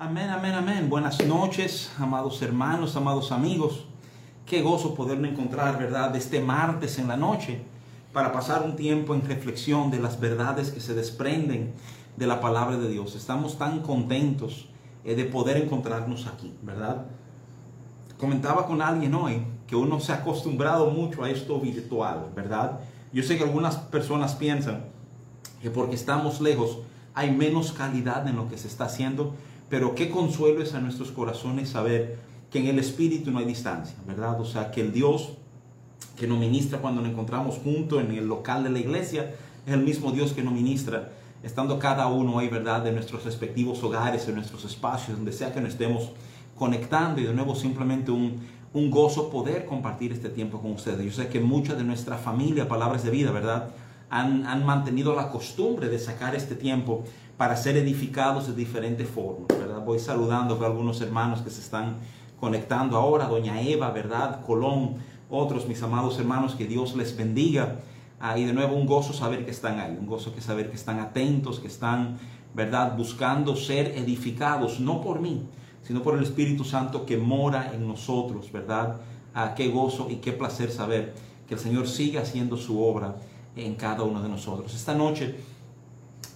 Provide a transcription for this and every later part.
Amén, amén, amén. Buenas noches, amados hermanos, amados amigos. Qué gozo poderme encontrar, ¿verdad?, este martes en la noche para pasar un tiempo en reflexión de las verdades que se desprenden de la palabra de Dios. Estamos tan contentos eh, de poder encontrarnos aquí, ¿verdad? Comentaba con alguien hoy que uno se ha acostumbrado mucho a esto virtual, ¿verdad? Yo sé que algunas personas piensan que porque estamos lejos hay menos calidad en lo que se está haciendo, pero qué consuelo es a nuestros corazones saber que en el Espíritu no hay distancia, ¿verdad? O sea, que el Dios que nos ministra cuando nos encontramos juntos en el local de la iglesia es el mismo Dios que nos ministra estando cada uno ahí, ¿verdad?, de nuestros respectivos hogares, en nuestros espacios, donde sea que nos estemos conectando y de nuevo simplemente un, un gozo poder compartir este tiempo con ustedes. Yo sé que mucha de nuestra familia, Palabras de Vida, ¿verdad?, han, mantenido la costumbre de sacar este tiempo para ser edificados de diferentes formas, ¿verdad? Voy saludando a algunos hermanos que se están conectando ahora, doña Eva, ¿verdad? Colón, otros mis amados hermanos, que Dios les bendiga. Ah, y de nuevo un gozo saber que están ahí, un gozo que saber que están atentos, que están, ¿verdad? Buscando ser edificados, no por mí, sino por el Espíritu Santo que mora en nosotros, ¿verdad? Ah, qué gozo y qué placer saber que el Señor sigue haciendo su obra en cada uno de nosotros. Esta noche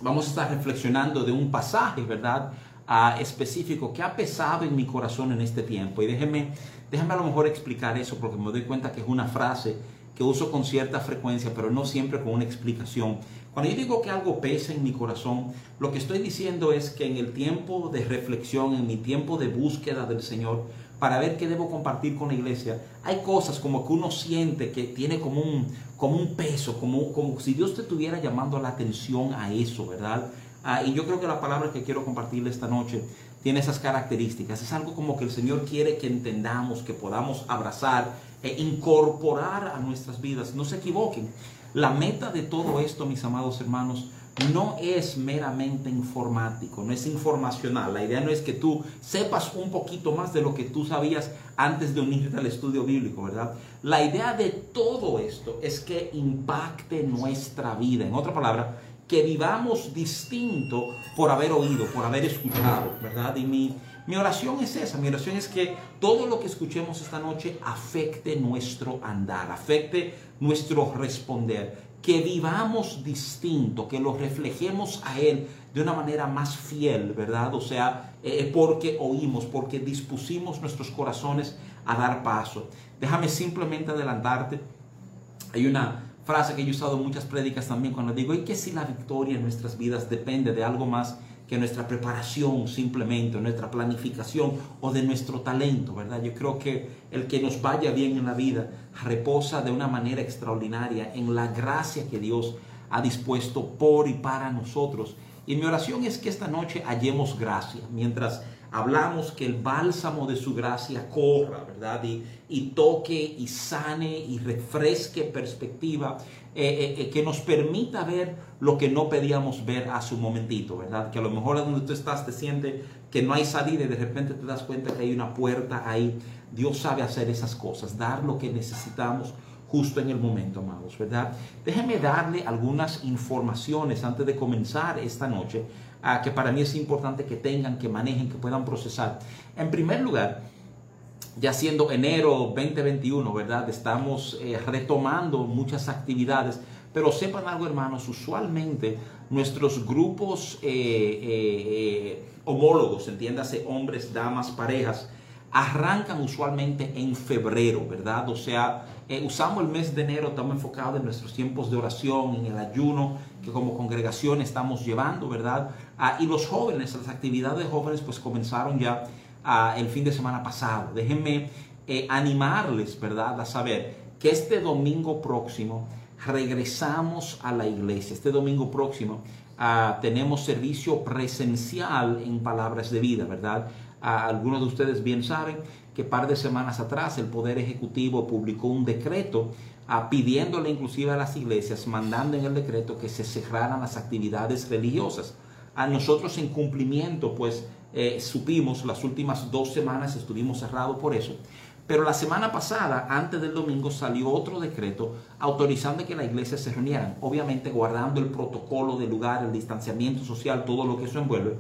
vamos a estar reflexionando de un pasaje, ¿verdad? Ah, específico que ha pesado en mi corazón en este tiempo. Y déjeme, déjeme a lo mejor explicar eso porque me doy cuenta que es una frase que uso con cierta frecuencia, pero no siempre con una explicación. Cuando yo digo que algo pesa en mi corazón, lo que estoy diciendo es que en el tiempo de reflexión, en mi tiempo de búsqueda del Señor, para ver qué debo compartir con la iglesia, hay cosas como que uno siente que tiene como un, como un peso, como, como si Dios te estuviera llamando la atención a eso, ¿verdad? Ah, y yo creo que la palabra que quiero compartirle esta noche tiene esas características. Es algo como que el Señor quiere que entendamos, que podamos abrazar e incorporar a nuestras vidas. No se equivoquen. La meta de todo esto, mis amados hermanos, no es meramente informático, no es informacional. La idea no es que tú sepas un poquito más de lo que tú sabías antes de unirte al estudio bíblico, ¿verdad? La idea de todo esto es que impacte nuestra vida. En otra palabra, que vivamos distinto por haber oído, por haber escuchado, ¿verdad? Y mi, mi oración es esa, mi oración es que todo lo que escuchemos esta noche afecte nuestro andar, afecte nuestro responder, que vivamos distinto, que lo reflejemos a Él de una manera más fiel, ¿verdad? O sea, eh, porque oímos, porque dispusimos nuestros corazones a dar paso. Déjame simplemente adelantarte. Hay una frase que yo he usado en muchas prédicas también cuando digo, y que si la victoria en nuestras vidas depende de algo más que nuestra preparación simplemente, nuestra planificación o de nuestro talento, ¿verdad? Yo creo que el que nos vaya bien en la vida reposa de una manera extraordinaria en la gracia que Dios ha dispuesto por y para nosotros. Y mi oración es que esta noche hallemos gracia, mientras hablamos que el bálsamo de su gracia corra, ¿verdad? Y, y toque y sane y refresque perspectiva, eh, eh, eh, que nos permita ver lo que no pedíamos ver hace un momentito, ¿verdad? Que a lo mejor donde tú estás te sientes que no hay salida y de repente te das cuenta que hay una puerta ahí. Dios sabe hacer esas cosas, dar lo que necesitamos justo en el momento, amados, ¿verdad? Déjenme darle algunas informaciones antes de comenzar esta noche que para mí es importante que tengan, que manejen, que puedan procesar. En primer lugar, ya siendo enero 2021, ¿verdad? Estamos eh, retomando muchas actividades, pero sepan algo, hermanos, usualmente nuestros grupos eh, eh, homólogos, entiéndase, hombres, damas, parejas, arrancan usualmente en febrero, ¿verdad? O sea, usamos el mes de enero, estamos enfocados en nuestros tiempos de oración, en el ayuno, que como congregación estamos llevando, ¿verdad? Ah, y los jóvenes, las actividades de jóvenes, pues comenzaron ya ah, el fin de semana pasado. Déjenme eh, animarles, ¿verdad?, a saber que este domingo próximo regresamos a la iglesia. Este domingo próximo ah, tenemos servicio presencial en Palabras de Vida, ¿verdad? algunos de ustedes bien saben que par de semanas atrás el Poder Ejecutivo publicó un decreto pidiéndole inclusive a las iglesias, mandando en el decreto que se cerraran las actividades religiosas. A nosotros en cumplimiento, pues eh, supimos, las últimas dos semanas estuvimos cerrados por eso, pero la semana pasada, antes del domingo, salió otro decreto autorizando que la iglesia se reunieran, obviamente guardando el protocolo del lugar, el distanciamiento social, todo lo que eso envuelve,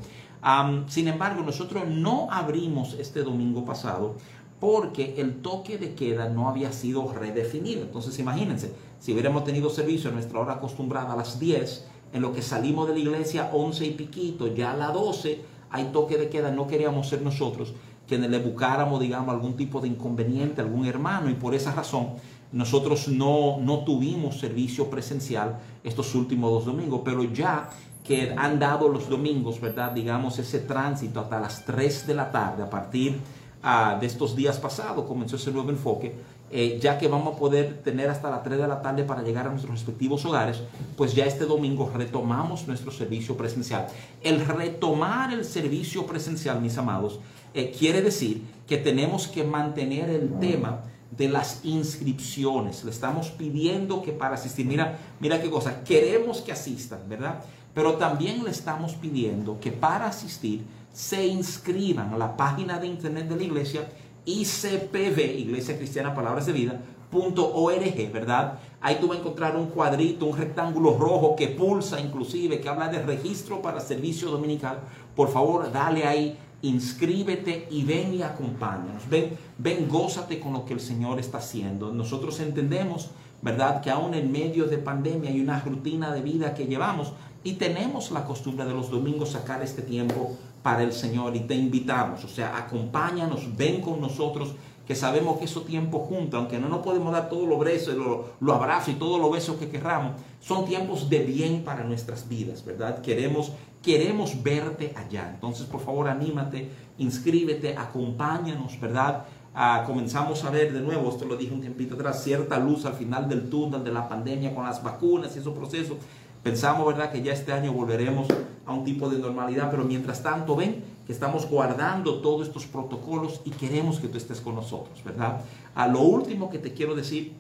sin embargo, nosotros no abrimos este domingo pasado porque el toque de queda no había sido redefinido. Entonces, imagínense, si hubiéramos tenido servicio en nuestra hora acostumbrada a las 10, en lo que salimos de la iglesia 11 y piquito, ya a las 12 hay toque de queda, no queríamos ser nosotros quienes le buscáramos, digamos, algún tipo de inconveniente algún hermano y por esa razón nosotros no, no tuvimos servicio presencial estos últimos dos domingos, pero ya que han dado los domingos, ¿verdad? Digamos, ese tránsito hasta las 3 de la tarde, a partir ah, de estos días pasados comenzó ese nuevo enfoque, eh, ya que vamos a poder tener hasta las 3 de la tarde para llegar a nuestros respectivos hogares, pues ya este domingo retomamos nuestro servicio presencial. El retomar el servicio presencial, mis amados, eh, quiere decir que tenemos que mantener el tema de las inscripciones. Le estamos pidiendo que para asistir, mira, mira qué cosa, queremos que asistan, ¿verdad? Pero también le estamos pidiendo que para asistir se inscriban a la página de internet de la iglesia ICPV, Iglesia Cristiana Palabras de Vida, .org, ¿verdad? Ahí tú vas a encontrar un cuadrito, un rectángulo rojo que pulsa inclusive, que habla de registro para servicio dominical. Por favor, dale ahí, inscríbete y ven y acompáñanos. Ven, ven, gózate con lo que el Señor está haciendo. Nosotros entendemos, ¿verdad? Que aún en medio de pandemia hay una rutina de vida que llevamos y tenemos la costumbre de los domingos sacar este tiempo para el Señor y te invitamos, o sea, acompáñanos, ven con nosotros, que sabemos que esos tiempos juntos, aunque no nos podemos dar todos los besos, los abrazos y todos los besos que querramos, son tiempos de bien para nuestras vidas, ¿verdad? Queremos, queremos verte allá. Entonces, por favor, anímate, inscríbete, acompáñanos, ¿verdad? Ah, comenzamos a ver de nuevo, esto lo dije un tiempito atrás, cierta luz al final del túnel de la pandemia con las vacunas y esos procesos. Pensamos, ¿verdad?, que ya este año volveremos a un tipo de normalidad, pero mientras tanto, ven que estamos guardando todos estos protocolos y queremos que tú estés con nosotros, ¿verdad? A lo último que te quiero decir,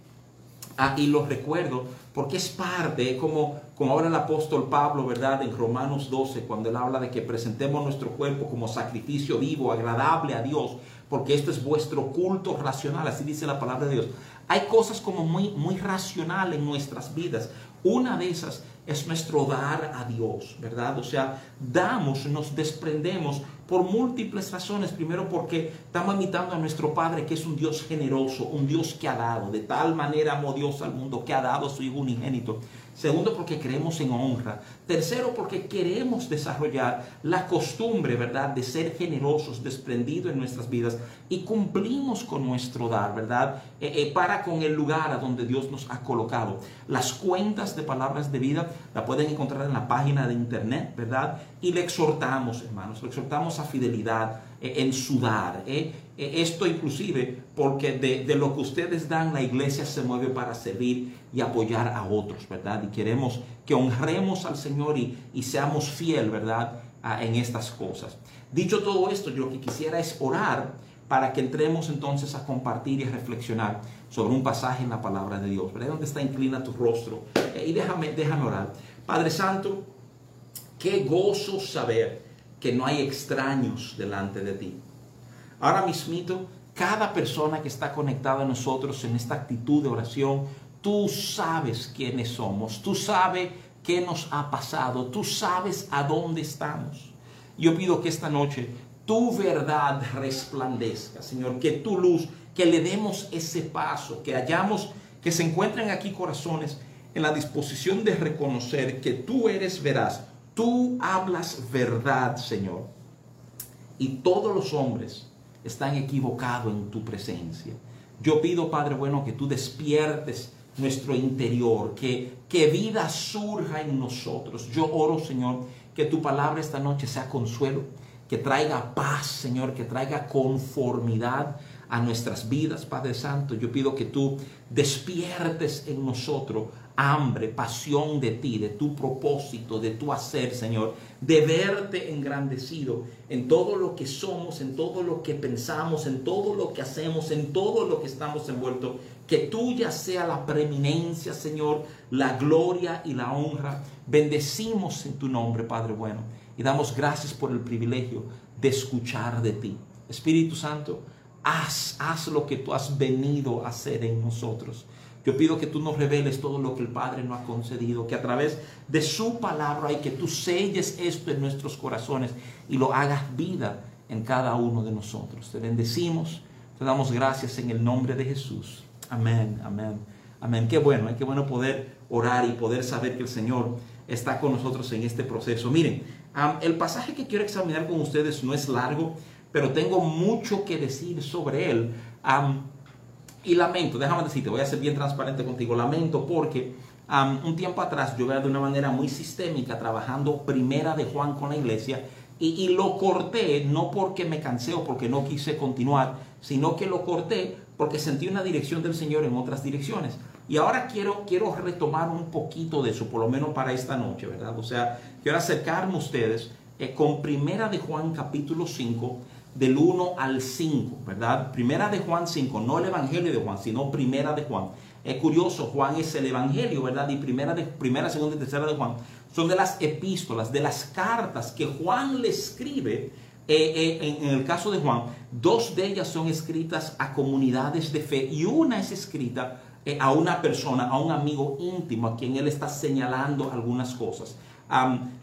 ah, y lo recuerdo, porque es parte, como, como ahora el apóstol Pablo, ¿verdad? En Romanos 12, cuando él habla de que presentemos nuestro cuerpo como sacrificio vivo, agradable a Dios, porque esto es vuestro culto racional, así dice la palabra de Dios. Hay cosas como muy, muy racional en nuestras vidas. Una de esas es nuestro dar a Dios, ¿verdad? O sea, damos, nos desprendemos por múltiples razones. Primero porque estamos imitando a nuestro Padre, que es un Dios generoso, un Dios que ha dado. De tal manera amó Dios al mundo que ha dado a su Hijo unigénito Segundo, porque creemos en honra. Tercero, porque queremos desarrollar la costumbre, ¿verdad?, de ser generosos, desprendidos en nuestras vidas y cumplimos con nuestro dar, ¿verdad?, eh, eh, para con el lugar a donde Dios nos ha colocado. Las cuentas de palabras de vida la pueden encontrar en la página de internet, ¿verdad? Y le exhortamos, hermanos, le exhortamos a fidelidad eh, en su dar. Esto inclusive porque de, de lo que ustedes dan, la iglesia se mueve para servir y apoyar a otros, ¿verdad? Y queremos que honremos al Señor y, y seamos fiel, ¿verdad? en estas cosas. Dicho todo esto, yo lo que quisiera es orar para que entremos entonces a compartir y a reflexionar sobre un pasaje en la palabra de Dios. ¿verdad? ¿Dónde está inclina tu rostro? Eh, y déjame, déjame orar. Padre Santo, qué gozo saber que no hay extraños delante de ti. Ahora mismito, cada persona que está conectada a nosotros en esta actitud de oración, Tú sabes quiénes somos, tú sabes qué nos ha pasado, tú sabes a dónde estamos. Yo pido que esta noche tu verdad resplandezca, Señor, que tu luz, que le demos ese paso, que hallamos, que se encuentren aquí corazones en la disposición de reconocer que tú eres veraz, tú hablas verdad, Señor. Y todos los hombres están equivocados en tu presencia. Yo pido, Padre bueno, que tú despiertes nuestro interior, que, que vida surja en nosotros. Yo oro, Señor, que tu palabra esta noche sea consuelo, que traiga paz, Señor, que traiga conformidad a nuestras vidas, Padre Santo. Yo pido que tú despiertes en nosotros hambre, pasión de ti, de tu propósito, de tu hacer, Señor, de verte engrandecido en todo lo que somos, en todo lo que pensamos, en todo lo que hacemos, en todo lo que estamos envueltos. Que tuya sea la preeminencia, Señor, la gloria y la honra. Bendecimos en tu nombre, Padre bueno, y damos gracias por el privilegio de escuchar de ti. Espíritu Santo, haz, haz lo que tú has venido a hacer en nosotros. Yo pido que tú nos reveles todo lo que el Padre nos ha concedido, que a través de su palabra hay que tú selles esto en nuestros corazones y lo hagas vida en cada uno de nosotros. Te bendecimos, te damos gracias en el nombre de Jesús. Amén, amén, amén. Qué bueno, qué bueno poder orar y poder saber que el Señor está con nosotros en este proceso. Miren, el pasaje que quiero examinar con ustedes no es largo, pero tengo mucho que decir sobre él. Y lamento, déjame decirte, voy a ser bien transparente contigo, lamento porque un tiempo atrás yo veía de una manera muy sistémica trabajando primera de Juan con la iglesia y, y, lo corté no porque me cansé o porque no quise continuar, sino que lo corté porque sentí una dirección del Señor en otras direcciones. Y ahora quiero, quiero retomar un poquito de eso, por lo menos para esta noche, ¿verdad? O sea, quiero acercarme a ustedes eh, con Primera de Juan capítulo 5, del 1 al 5, ¿verdad? Primera de Juan 5, no el Evangelio de Juan, sino Primera de Juan. Es curioso, Juan es el Evangelio, ¿verdad? Y primera, de, primera, segunda y tercera de Juan son de las epístolas, de las cartas que Juan le escribe. Eh, eh, en, el caso de Juan, dos de ellas son escritas a comunidades de fe y una es escrita eh, a una persona, a un amigo íntimo a quien él está señalando algunas cosas.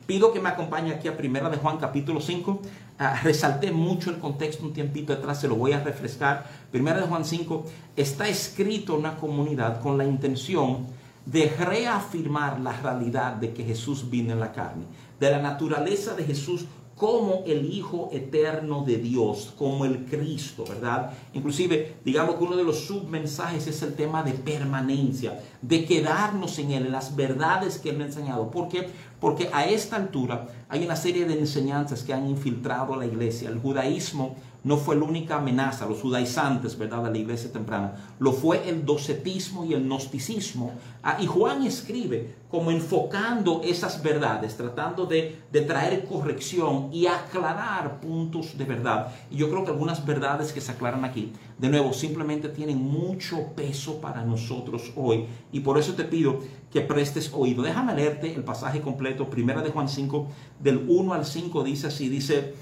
Pido que me acompañe aquí a Primera de Juan capítulo 5. Ah, resalté mucho el contexto un tiempito atrás, se lo voy a refrescar. Primera de Juan 5 está escrito una comunidad con la intención de reafirmar la realidad de que Jesús vino en la carne, de la naturaleza de Jesús como el Hijo eterno de Dios, como el Cristo, ¿verdad? Inclusive, digamos que uno de los submensajes es el tema de permanencia, de quedarnos en Él, en las verdades que Él me ha enseñado. ¿Por qué? Porque a esta altura hay una serie de enseñanzas que han infiltrado la iglesia. El judaísmo no fue la única amenaza, los judaizantes, ¿verdad?, de la iglesia temprana. Lo fue el docetismo y el gnosticismo. Ah, y Juan escribe como enfocando esas verdades, tratando de, de, traer corrección y aclarar puntos de verdad. Y yo creo que algunas verdades que se aclaran aquí, de nuevo, simplemente tienen mucho peso para nosotros hoy. Y por eso te pido que prestes oído. Déjame leerte el pasaje completo, primera de Juan 5, del 1 al 5, dice así, dice,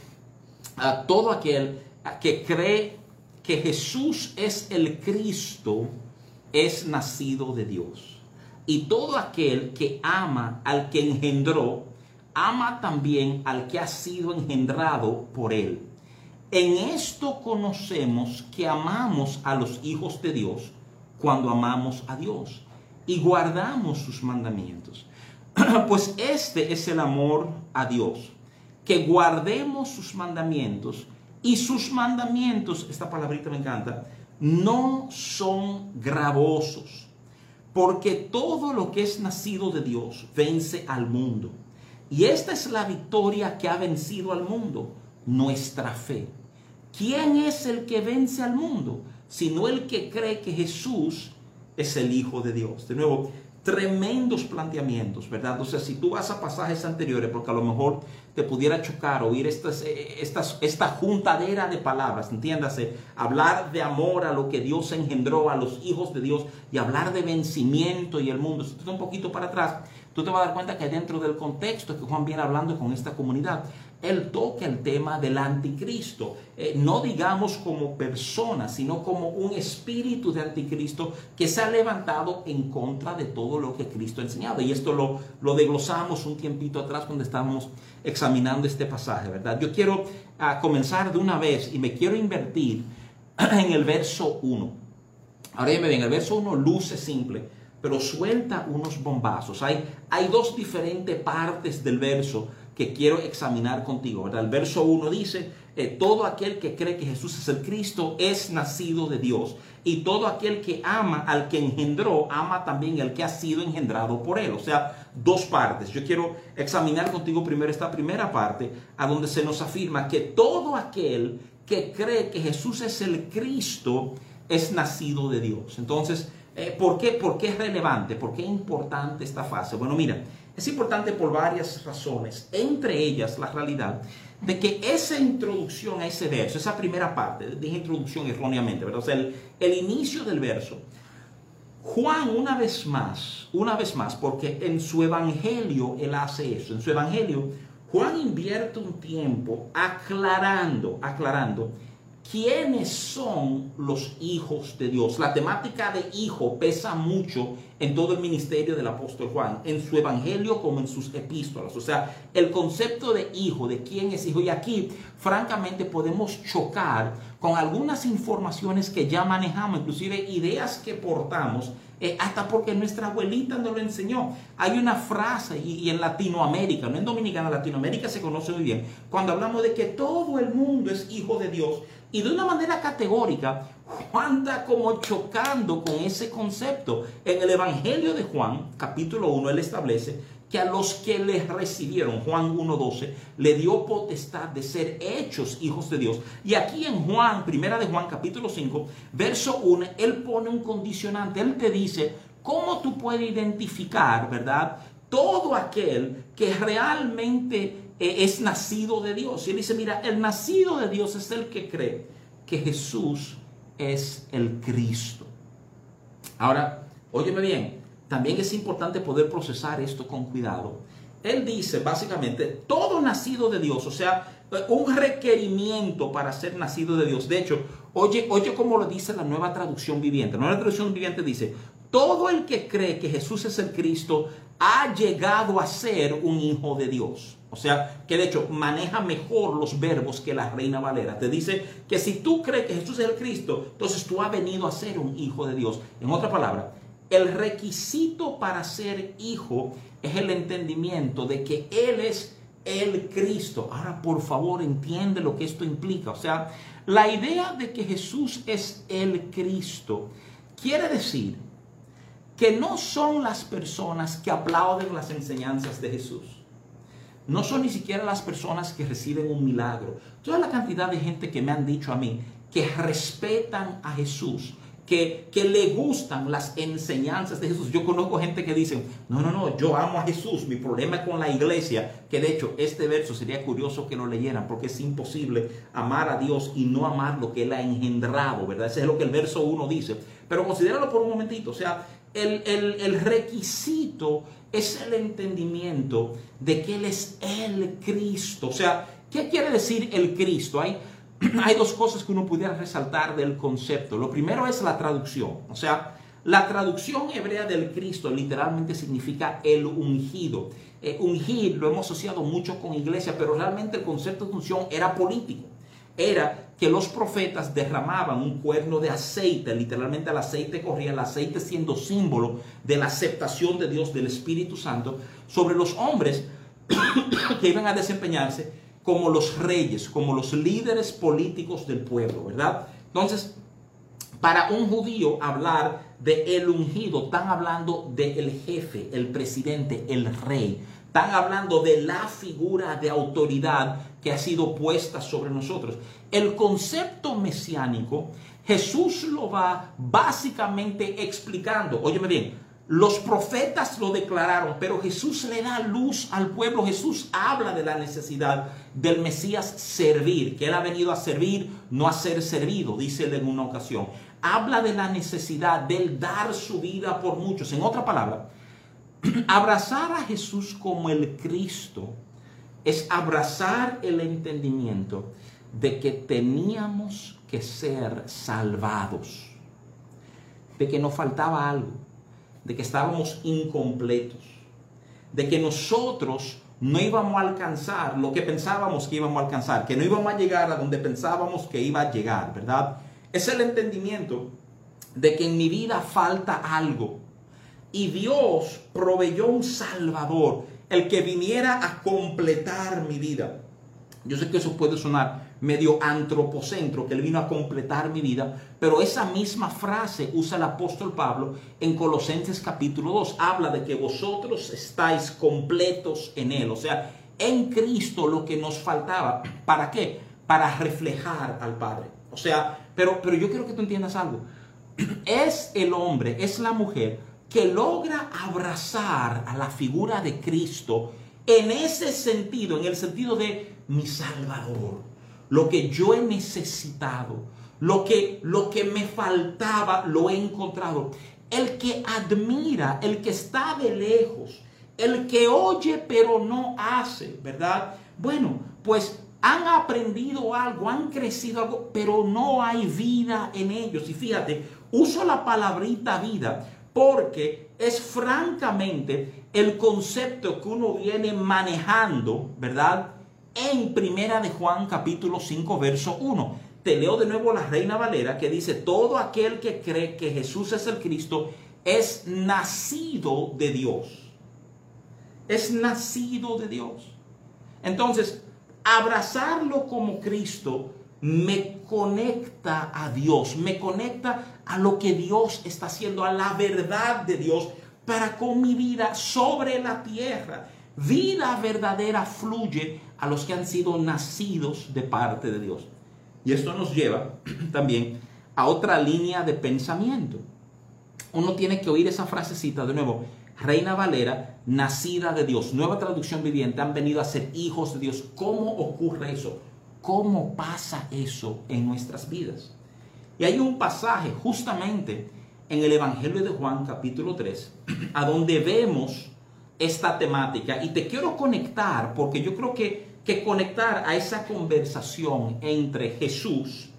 a todo aquel que cree que Jesús es el Cristo es nacido de Dios. Y todo aquel que ama al que engendró, ama también al que ha sido engendrado por él. En esto conocemos que amamos a los hijos de Dios cuando amamos a Dios y guardamos sus mandamientos. pues este es el amor a Dios, que guardemos sus mandamientos y sus mandamientos, esta palabrita me encanta, no son gravosos, porque todo lo que es nacido de Dios vence al mundo. Y esta es la victoria que ha vencido al mundo, nuestra fe. ¿Quién es el que vence al mundo? Sino el que cree que Jesús es el Hijo de Dios. De nuevo, tremendos planteamientos, ¿verdad? O sea, si tú vas a pasajes anteriores, porque a lo mejor te pudiera chocar oír estas, eh, estas, esta juntadera de palabras, entiéndase, hablar de amor a lo que Dios engendró, a los hijos de Dios, y hablar de vencimiento y el mundo. Si tú estás un poquito para atrás, tú te vas a dar cuenta que dentro del contexto que Juan viene hablando con esta comunidad, él toca el tema del anticristo, eh, no digamos como persona, sino como un espíritu de anticristo que se ha levantado en contra de todo lo que Cristo ha enseñado. Y esto lo, lo desglosamos un tiempito atrás cuando estábamos examinando este pasaje, ¿verdad? Yo quiero ah, comenzar de una vez y me quiero invertir en el verso 1. Ahora ya me ven, el verso 1 luce simple, pero suelta unos bombazos. Hay, hay dos diferentes partes del verso que quiero examinar contigo. ¿verdad? El verso 1 dice, eh, todo aquel que cree que Jesús es el Cristo es nacido de Dios. Y todo aquel que ama al que engendró, ama también al que ha sido engendrado por él. O sea, dos partes. Yo quiero examinar contigo primero esta primera parte, a donde se nos afirma que todo aquel que cree que Jesús es el Cristo es nacido de Dios. Entonces, eh, ¿por, qué, ¿por qué es relevante? ¿Por qué es importante esta fase? Bueno, mira, es importante por varias razones, entre ellas la realidad de que esa introducción a ese verso, esa primera parte, dije introducción erróneamente, ¿verdad? O sea, el, el inicio del verso, Juan una vez más, una vez más, porque en su evangelio él hace eso, en su evangelio Juan invierte un tiempo aclarando, aclarando ¿Quiénes son los hijos de Dios? La temática de hijo pesa mucho en todo el ministerio del apóstol Juan, en su evangelio como en sus epístolas. O sea, el concepto de hijo, de quién es hijo. Y aquí, francamente, podemos chocar con algunas informaciones que ya manejamos, inclusive ideas que portamos, eh, hasta porque nuestra abuelita nos lo enseñó. Hay una frase, y, y en Latinoamérica, no en Dominicana, Latinoamérica se conoce muy bien, cuando hablamos de que todo el mundo es hijo de Dios, y de una manera categórica, Juan está como chocando con ese concepto. En el Evangelio de Juan, capítulo 1, él establece que a los que le recibieron, Juan 1.12, le dio potestad de ser hechos hijos de Dios. Y aquí en Juan, primera de Juan, capítulo 5, verso 1, él pone un condicionante. Él te dice, ¿cómo tú puedes identificar, verdad? Todo aquel que realmente es nacido de Dios. Y él dice, mira, el nacido de Dios es el que cree que Jesús es el Cristo. Ahora, óyeme bien, también es importante poder procesar esto con cuidado. Él dice básicamente, todo nacido de Dios, o sea, un requerimiento para ser nacido de Dios. De hecho, oye, oye como lo dice la nueva traducción viviente. La nueva traducción viviente dice, todo el que cree que Jesús es el Cristo ha llegado a ser un hijo de Dios. O sea, que de hecho maneja mejor los verbos que la Reina Valera. Te dice que si tú crees que Jesús es el Cristo, entonces tú has venido a ser un hijo de Dios. En otra palabra, el requisito para ser hijo es el entendimiento de que Él es el Cristo. Ahora, por favor, entiende lo que esto implica. O sea, la idea de que Jesús es el Cristo quiere decir que no son las personas que aplauden las enseñanzas de Jesús. No son ni siquiera las personas que reciben un milagro. Toda la cantidad de gente que me han dicho a mí que respetan a Jesús, que, que, le gustan las enseñanzas de Jesús. Yo conozco gente que dice, no, no, no, yo amo a Jesús, mi problema es con la iglesia, que de hecho este verso sería curioso que lo leyeran, porque es imposible amar a Dios y no amar lo que Él ha engendrado, ¿verdad? Ese es lo que el verso 1 dice. Pero considéralo por un momentito, o sea, el, requisito es el entendimiento de que Él es el Cristo. O sea, ¿qué quiere decir el Cristo? Hay, hay dos cosas que uno pudiera resaltar del concepto. Lo primero es la traducción. O sea, la traducción hebrea del Cristo literalmente significa el ungido. Eh, ungir lo hemos asociado mucho con iglesia, pero realmente el concepto de unción era político. Era que los profetas derramaban un cuerno de aceite, literalmente el aceite corría, el aceite siendo símbolo de la aceptación de Dios, del Espíritu Santo, sobre los hombres que iban a desempeñarse como los reyes, como los líderes políticos del pueblo, ¿verdad? Entonces, para un judío hablar de el ungido, están hablando del jefe, el presidente, el rey. Están hablando de la figura de autoridad que ha sido puesta sobre nosotros. El concepto mesiánico, Jesús lo va básicamente explicando. Óyeme bien, los profetas lo declararon, pero Jesús le da luz al pueblo. Jesús habla de la necesidad del Mesías servir, que él ha venido a servir, no a ser servido, dice él en una ocasión. Habla de la necesidad de él dar su vida por muchos. En otra palabra, Abrazar a Jesús como el Cristo es abrazar el entendimiento de que teníamos que ser salvados, de que nos faltaba algo, de que estábamos incompletos, de que nosotros no íbamos a alcanzar lo que pensábamos que íbamos a alcanzar, que no íbamos a llegar a donde pensábamos que iba a llegar, ¿verdad? Es el entendimiento de que en mi vida falta algo, y Dios proveyó un Salvador, el que viniera a completar mi vida. Yo sé que eso puede sonar medio antropocentro, que Él vino a completar mi vida, pero esa misma frase usa el apóstol Pablo en Colosenses capítulo 2. Habla de que vosotros estáis completos en Él, o sea, en Cristo lo que nos faltaba. ¿Para qué? Para reflejar al Padre. O sea, pero, pero yo quiero que tú entiendas algo. Es el hombre, es la mujer que logra abrazar a la figura de Cristo en ese sentido, en el sentido de mi Salvador, lo que yo he necesitado, lo que, lo que me faltaba, lo he encontrado. El que admira, el que está de lejos, el que oye pero no hace, ¿verdad? Bueno, pues han aprendido algo, han crecido algo, pero no hay vida en ellos. Y fíjate, uso la palabrita vida porque es francamente el concepto que uno viene manejando, ¿verdad? En Primera de Juan capítulo 5 verso 1. Te leo de nuevo la Reina Valera que dice, todo aquel que cree que Jesús es el Cristo es nacido de Dios. Es nacido de Dios. Entonces, abrazarlo como Cristo me conecta a Dios, me conecta a lo que Dios está haciendo, a la verdad de Dios para con mi vida sobre la tierra. Vida verdadera fluye a los que han sido nacidos de parte de Dios. Y esto nos lleva también a otra línea de pensamiento. Uno tiene que oír esa frasecita de nuevo. Reina Valera, nacida de Dios, nueva traducción viviente, han venido a ser hijos de Dios. ¿Cómo ocurre eso? ¿Cómo pasa eso en nuestras vidas? Y hay un pasaje justamente en el Evangelio de Juan capítulo 3, a donde vemos esta temática. Y te quiero conectar, porque yo creo que, que conectar a esa conversación entre Jesús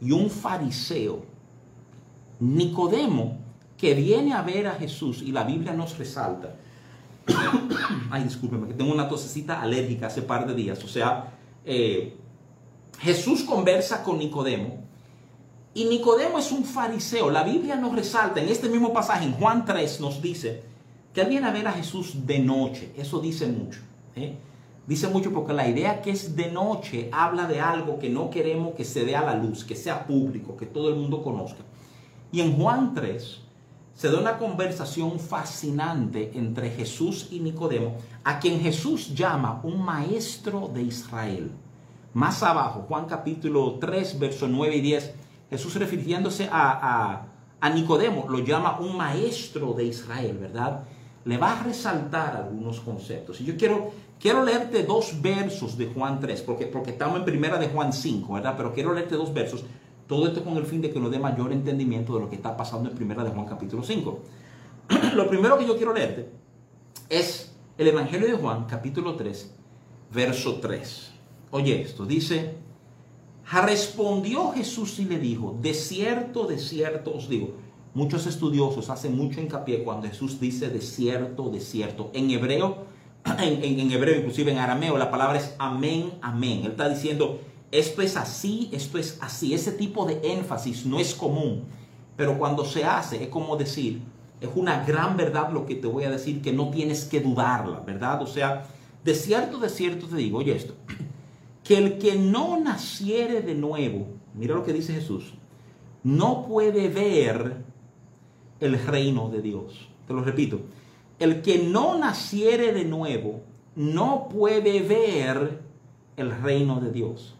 y un fariseo, Nicodemo, que viene a ver a Jesús, y la Biblia nos resalta, ay, discúlpeme, que tengo una tosecita alérgica hace par de días, o sea, eh, Jesús conversa con Nicodemo, y Nicodemo es un fariseo. La Biblia nos resalta en este mismo pasaje, en Juan 3, nos dice que él viene a ver a Jesús de noche. Eso dice mucho. ¿eh? Dice mucho porque la idea que es de noche habla de algo que no queremos que se dé a la luz, que sea público, que todo el mundo conozca. Y en Juan 3 se da una conversación fascinante entre Jesús y Nicodemo, a quien Jesús llama un maestro de Israel. Más abajo, Juan capítulo 3, versos 9 y 10 Jesús refiriéndose a, Nicodemo, lo llama un maestro de Israel, ¿verdad? Le va a resaltar algunos conceptos. Y yo quiero, quiero leerte dos versos de Juan 3, porque, porque estamos en primera de Juan 5, ¿verdad? Pero quiero leerte dos versos. Todo esto con el fin de que nos dé mayor entendimiento de lo que está pasando en primera de Juan capítulo 5. lo primero que yo quiero leerte es el Evangelio de Juan capítulo 3, verso 3. Oye esto, dice, Respondió Jesús y le dijo, de cierto, de cierto os digo. Muchos estudiosos hacen mucho hincapié cuando Jesús dice de cierto, de cierto. En hebreo, en, hebreo, inclusive en arameo, la palabra es amén, amén. Él está diciendo, esto es así, esto es así. Ese tipo de énfasis no es común, pero cuando se hace es como decir, es una gran verdad lo que te voy a decir que no tienes que dudarla, ¿verdad? O sea, de cierto, de cierto te digo, oye esto, que el que no naciere de nuevo, mira lo que dice Jesús, no puede ver el reino de Dios. Te lo repito, el que no naciere de nuevo no puede ver el reino de Dios.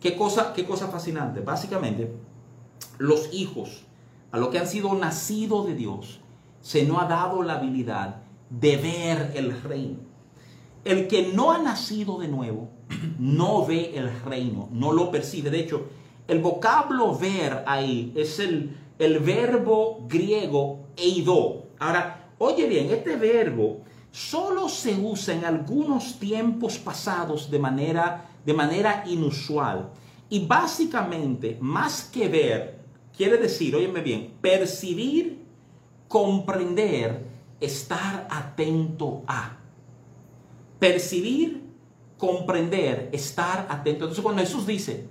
Qué cosa, qué cosa fascinante. Básicamente, los hijos, a lo que han sido nacidos de Dios, se no ha dado la habilidad de ver el reino. El que no ha nacido de nuevo no ve el reino, no lo percibe. De hecho, el vocablo ver ahí es el, el verbo griego eido. Ahora, oye bien, este verbo solo se usa en algunos tiempos pasados de manera, de manera inusual. Y básicamente, más que ver, quiere decir, óyeme bien, percibir, comprender, estar atento a percibir, comprender, estar atento. Entonces cuando Jesús dice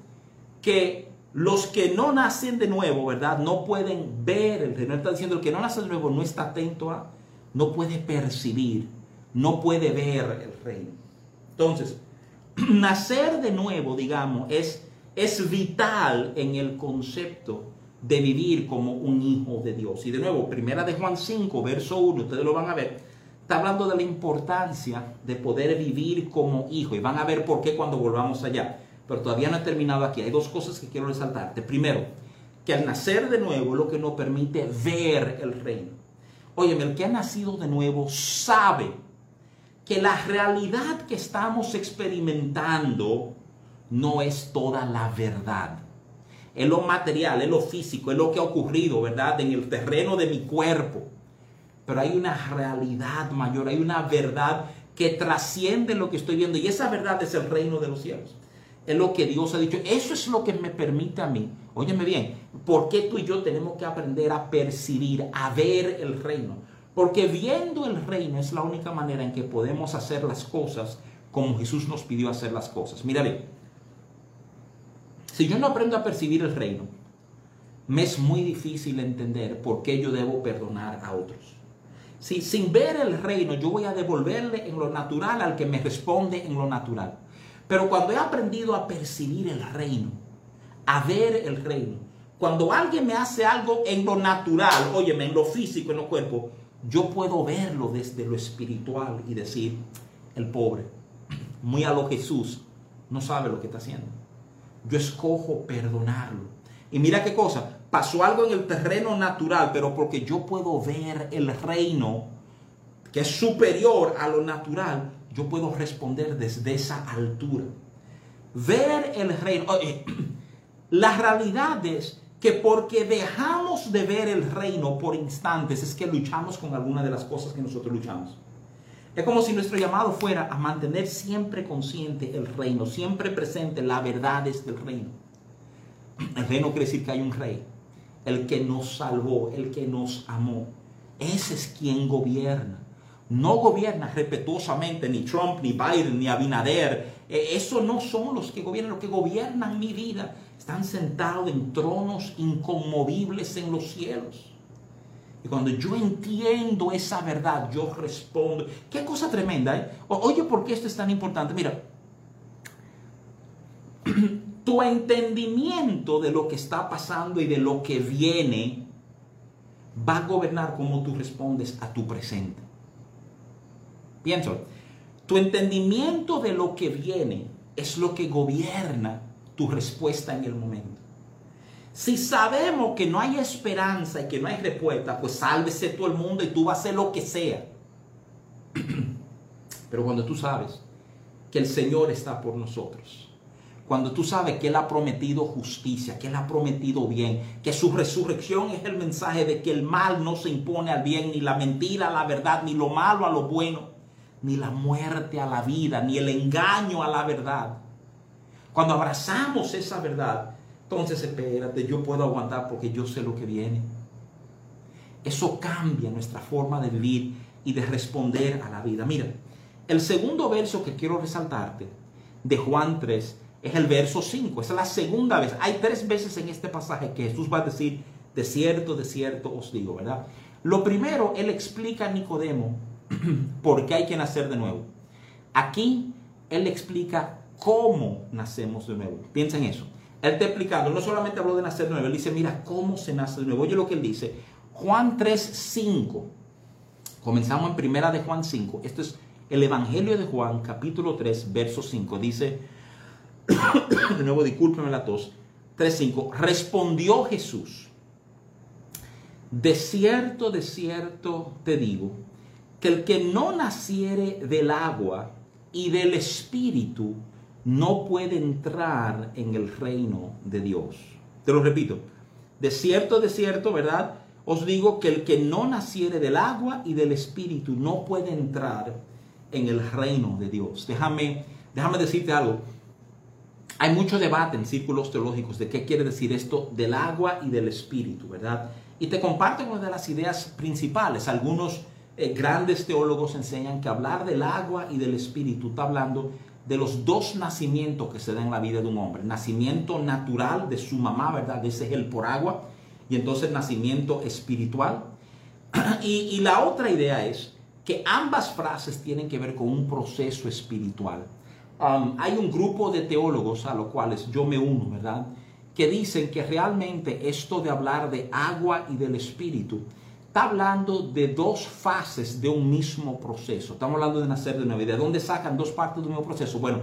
que los que no nacen de nuevo, ¿verdad? No pueden ver el reino. está diciendo el que no nace de nuevo no está atento a, no puede percibir, no puede ver el reino. Entonces, nacer de nuevo, digamos, es, es vital en el concepto de vivir como un hijo de Dios. Y de nuevo, primera de Juan 5, verso 1, ustedes lo van a ver está hablando de la importancia de poder vivir como hijo. Y van a ver por qué cuando volvamos allá. Pero todavía no he terminado aquí. Hay dos cosas que quiero resaltarte. Primero, que al nacer de nuevo lo que nos permite ver el reino. Óyeme, el que ha nacido de nuevo sabe que la realidad que estamos experimentando no es toda la verdad. Es lo material, es lo físico, es lo que ha ocurrido, ¿verdad? En el terreno de mi cuerpo pero hay una realidad mayor, hay una verdad que trasciende lo que estoy viendo y esa verdad es el reino de los cielos. Es lo que Dios ha dicho. Eso es lo que me permite a mí. Óyeme bien, ¿por qué tú y yo tenemos que aprender a percibir, a ver el reino? Porque viendo el reino es la única manera en que podemos hacer las cosas como Jesús nos pidió hacer las cosas. Mira si yo no aprendo a percibir el reino, me es muy difícil entender por qué yo debo perdonar a otros. Si sin ver el reino yo voy a devolverle en lo natural al que me responde en lo natural. Pero cuando he aprendido a percibir el reino, a ver el reino, cuando alguien me hace algo en lo natural, óyeme, en lo físico, en lo cuerpo, yo puedo verlo desde lo espiritual y decir, el pobre, muy a lo Jesús, no sabe lo que está haciendo. Yo escojo perdonarlo. Y mira qué cosa, pasó algo en el terreno natural, pero porque yo puedo ver el reino que es superior a lo natural, yo puedo responder desde esa altura. Ver el reino. la realidad es que porque dejamos de ver el reino por instantes es que luchamos con alguna de las cosas que nosotros luchamos. Es como si nuestro llamado fuera a mantener siempre consciente el reino, siempre presente la verdades del reino. El reino quiere decir que hay un rey, el que nos salvó, el que nos amó. Ese es quien gobierna. No gobierna respetuosamente ni Trump, ni Biden, ni Abinader. E, eso no son los que gobiernan, los que gobiernan mi vida. Están sentados en tronos inconmovibles en los cielos. Y cuando yo entiendo esa verdad, yo respondo. Qué cosa tremenda, ¿eh? Oye, ¿por qué esto es tan importante? Mira, tu entendimiento de lo que está pasando y de lo que viene va a gobernar cómo tú respondes a tu presente. Pienso, tu entendimiento de lo que viene es lo que gobierna tu respuesta en el momento. Si sabemos que no hay esperanza y que no hay respuesta, pues sálvese todo el mundo y tú vas a hacer lo que sea. Pero cuando tú sabes que el Señor está por nosotros, cuando tú sabes que Él ha prometido justicia, que Él ha prometido bien, que su resurrección es el mensaje de que el mal no se impone al bien, ni la mentira a la verdad, ni lo malo a lo bueno, ni la muerte a la vida, ni el engaño a la verdad. Cuando abrazamos esa verdad, entonces espérate, yo puedo aguantar porque yo sé lo que viene. Eso cambia nuestra forma de vivir y de responder a la vida. Mira, el segundo verso que quiero resaltarte de Juan 3 es el verso 5. Esa es la segunda vez. Hay tres veces en este pasaje que Jesús va a decir, de cierto, de cierto os digo, ¿verdad? Lo primero, él explica a Nicodemo por qué hay que nacer de nuevo. Aquí, él explica cómo nacemos de nuevo. Piensa en eso. Él está explicando, no solamente habló de nacer de nuevo, él dice, mira cómo se nace de nuevo. Oye lo que él dice. Juan 3, 5. Comenzamos en primera de Juan 5. Esto es el Evangelio de Juan, capítulo 3, verso 5. Dice, de nuevo discúlpeme la tos, 3, 5. Respondió Jesús, de cierto, de cierto te digo, que el que no naciere del agua y del espíritu, no puede entrar en el reino de Dios. Te lo repito, de cierto, de cierto, ¿verdad? Os digo que el que no naciere del agua y del espíritu no puede entrar en el reino de Dios. Déjame, déjame decirte algo. Hay mucho debate en círculos teológicos de qué quiere decir esto del agua y del espíritu, ¿verdad? Y te comparto una de las ideas principales. Algunos eh, grandes teólogos enseñan que hablar del agua y del espíritu está hablando de los dos nacimientos que se dan en la vida de un hombre. Nacimiento natural de su mamá, ¿verdad? Ese es el por agua. Y entonces nacimiento espiritual. Y, la otra idea es que ambas frases tienen que ver con un proceso espiritual. Um, hay un grupo de teólogos a los cuales yo me uno, ¿verdad? Que dicen que realmente esto de hablar de agua y del espíritu está hablando de dos fases de un mismo proceso. Estamos hablando de nacer de nuevo. ¿De dónde sacan dos partes de un mismo proceso? Bueno,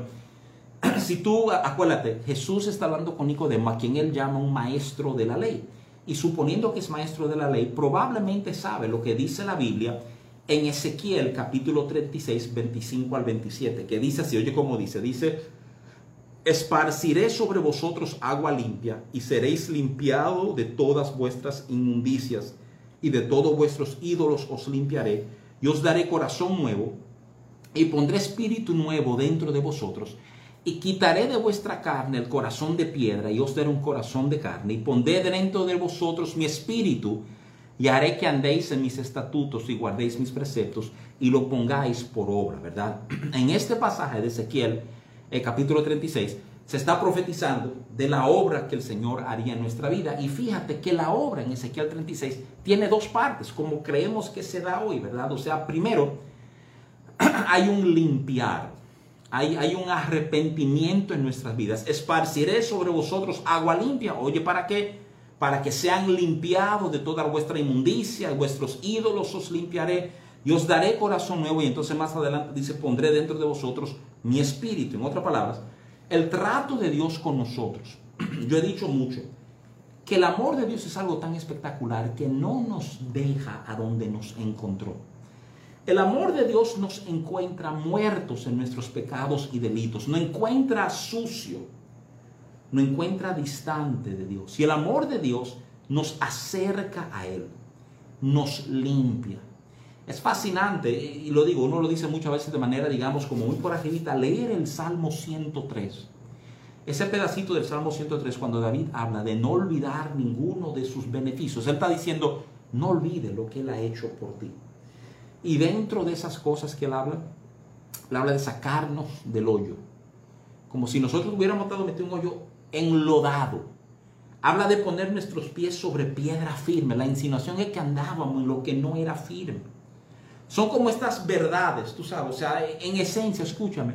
si tú, acuérdate, Jesús está hablando con Nicodemo, a quien él llama un maestro de la ley. Y suponiendo que es maestro de la ley, probablemente sabe lo que dice la Biblia en Ezequiel capítulo 36, 25 al 27, que dice así, oye cómo dice, dice, esparciré sobre vosotros agua limpia y seréis limpiados de todas vuestras inmundicias y de todos vuestros ídolos os limpiaré, y os daré corazón nuevo, y pondré espíritu nuevo dentro de vosotros, Y quitaré de vuestra carne el corazón de piedra y os daré un corazón de carne. Y pondré dentro de vosotros mi espíritu y haré que andéis en mis estatutos y guardéis mis preceptos y lo pongáis por obra, ¿verdad? En este pasaje de Ezequiel, el capítulo 36, se está profetizando de la obra que el Señor haría en nuestra vida. Y fíjate que la obra en Ezequiel 36 tiene dos partes, como creemos que se da hoy, ¿verdad? O sea, primero, hay un limpiar, hay, hay un arrepentimiento en nuestras vidas. Esparciré sobre vosotros agua limpia. Oye, ¿para qué? Para que sean limpiados de toda vuestra inmundicia, vuestros ídolos os limpiaré y os daré corazón nuevo. Y entonces más adelante dice, pondré dentro de vosotros mi espíritu. En otras palabras, el trato de Dios con nosotros. Yo he dicho mucho que el amor de Dios es algo tan espectacular que no nos deja a donde nos encontró. El amor de Dios nos encuentra muertos en nuestros pecados y delitos, no encuentra sucio, no encuentra distante de Dios. Y el amor de Dios nos acerca a Él, nos limpia. Es fascinante, y lo digo, uno lo dice muchas veces de manera, digamos, como muy por arribita, leer el Salmo 103. Ese pedacito del Salmo 103, cuando David habla de no olvidar ninguno de sus beneficios, él está diciendo, no olvide lo que él ha hecho por ti. Y dentro de esas cosas que él habla, él habla de sacarnos del hoyo. Como si nosotros hubiéramos estado metido un hoyo enlodado. Habla de poner nuestros pies sobre piedra firme. La insinuación es que andábamos en lo que no era firme. Son como estas verdades, tú sabes. O sea, en esencia, escúchame.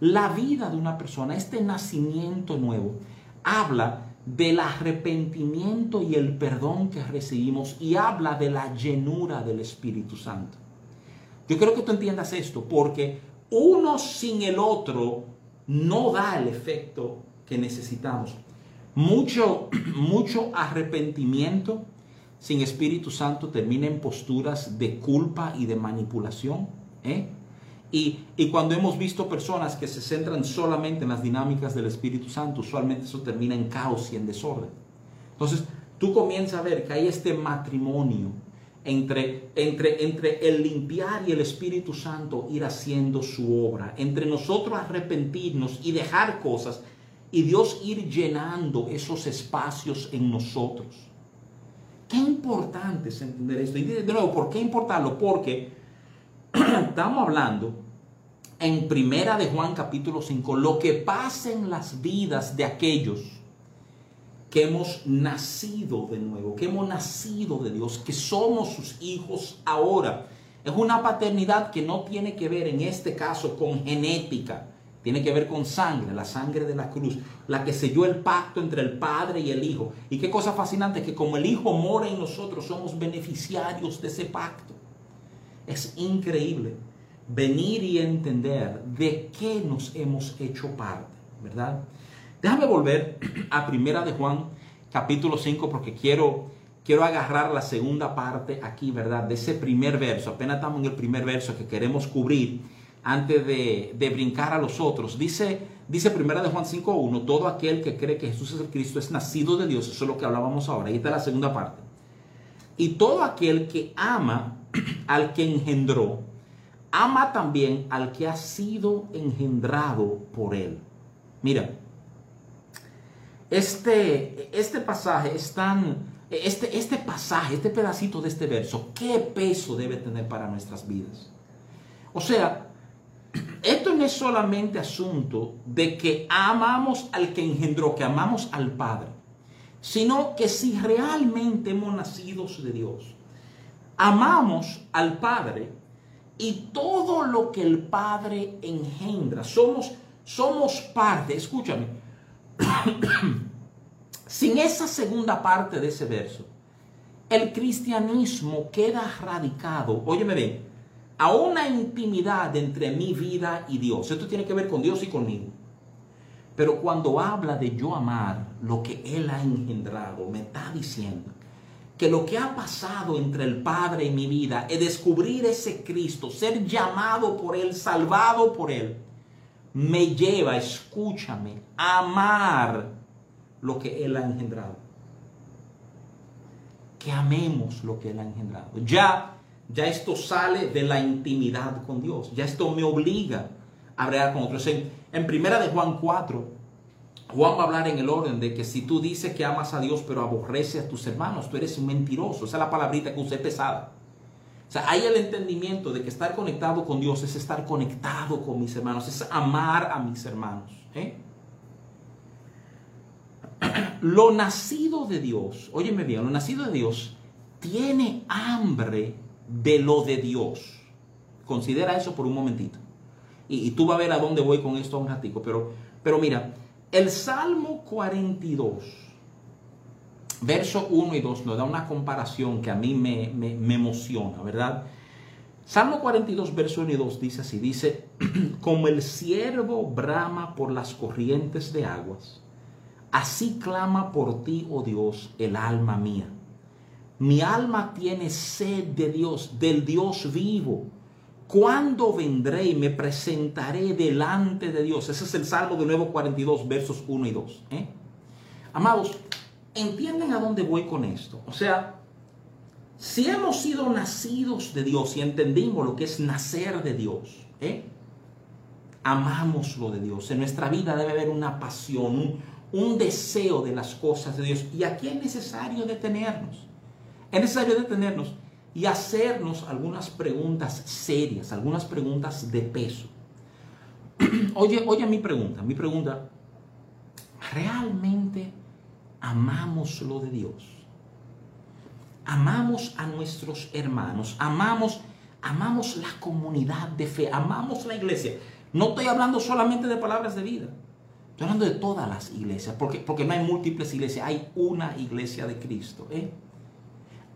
La vida de una persona, este nacimiento nuevo, habla del arrepentimiento y el perdón que recibimos y habla de la llenura del Espíritu Santo. Yo creo que tú entiendas esto, porque uno sin el otro no da el efecto que necesitamos. Mucho, mucho arrepentimiento sin Espíritu Santo termina en posturas de culpa y de manipulación. ¿eh? Y, y, cuando hemos visto personas que se centran solamente en las dinámicas del Espíritu Santo, usualmente eso termina en caos y en desorden. Entonces, tú comienzas a ver que hay este matrimonio entre, entre, entre el limpiar y el Espíritu Santo ir haciendo su obra, entre nosotros arrepentirnos y dejar cosas y Dios ir llenando esos espacios en nosotros. Qué importante es entender esto. Y de nuevo, ¿por qué importarlo? Porque estamos hablando en Primera de Juan capítulo 5, lo que pasa en las vidas de aquellos que hemos nacido de nuevo, que hemos nacido de Dios, que somos sus hijos ahora. Es una paternidad que no tiene que ver en este caso con genética, tiene que ver con sangre, la sangre de la cruz, la que selló el pacto entre el Padre y el Hijo. Y qué cosa fascinante, que como el Hijo mora en nosotros, somos beneficiarios de ese pacto. Es increíble venir y entender de qué nos hemos hecho parte, ¿verdad? Déjame volver a Primera de Juan, capítulo 5, porque quiero, quiero agarrar la segunda parte aquí, ¿verdad? De ese primer verso. Apenas estamos en el primer verso que queremos cubrir antes de, de brincar a los otros. Dice, dice Primera de Juan 5.1, todo aquel que cree que Jesús es el Cristo es nacido de Dios. Eso es lo que hablábamos ahora. Ahí está la segunda parte. Y todo aquel que ama al que engendró, ama también al que ha sido engendrado por él. Mira, este, este pasaje es tan, este, este pasaje, este pedacito de este verso, ¿qué peso debe tener para nuestras vidas? O sea, esto no es solamente asunto de que amamos al que engendró, que amamos al Padre, sino que si realmente hemos nacido de Dios, amamos al Padre y todo lo que el Padre engendra, somos, somos parte, escúchame, Sin esa segunda parte de ese verso, el cristianismo queda radicado, óyeme bien, a una intimidad entre mi vida y Dios. Esto tiene que ver con Dios y conmigo. Pero cuando habla de yo amar lo que Él ha engendrado, me está diciendo que lo que ha pasado entre el Padre y mi vida es descubrir ese Cristo, ser llamado por Él, salvado por Él me lleva, escúchame, a amar lo que Él ha engendrado. Que amemos lo que Él ha engendrado. Ya, ya esto sale de la intimidad con Dios. Ya esto me obliga a bregar con otros. En, en primera de Juan 4, Juan va a hablar en el orden de que si tú dices que amas a Dios pero aborreces a tus hermanos, tú eres un mentiroso. Esa es la palabrita que usé pesada. O sea, hay el entendimiento de que estar conectado con Dios es estar conectado con mis hermanos, es amar a mis hermanos. ¿eh? Lo nacido de Dios, óyeme bien, lo nacido de Dios tiene hambre de lo de Dios. Considera eso por un momentito. Y, tú vas a ver a dónde voy con esto un ratico. Pero, pero mira, el Salmo 42, verso 1 y 2, nos da una comparación que a mí me, me, me emociona, ¿verdad? Salmo 42, verso 1 y 2 dice así, dice, como el siervo brama por las corrientes de aguas, así clama por ti, oh Dios, el alma mía. Mi alma tiene sed de Dios, del Dios vivo. ¿Cuándo vendré y me presentaré delante de Dios? Ese es el Salmo de nuevo 42, versos 1 y 2. ¿eh? Amados, ¿entienden a dónde voy con esto? O sea, si hemos sido nacidos de Dios y entendimos lo que es nacer de Dios, ¿eh? amamos lo de Dios. En nuestra vida debe haber una pasión, un, un deseo de las cosas de Dios. Y aquí es necesario detenernos. Es necesario detenernos y hacernos algunas preguntas serias, algunas preguntas de peso. oye, oye mi pregunta, mi pregunta, ¿realmente amamos lo de Dios? Amamos a nuestros hermanos, amamos, amamos la comunidad de fe, amamos la iglesia. No estoy hablando solamente de palabras de vida. Estoy hablando de todas las iglesias, porque, porque no hay múltiples iglesias, hay una iglesia de Cristo. ¿eh?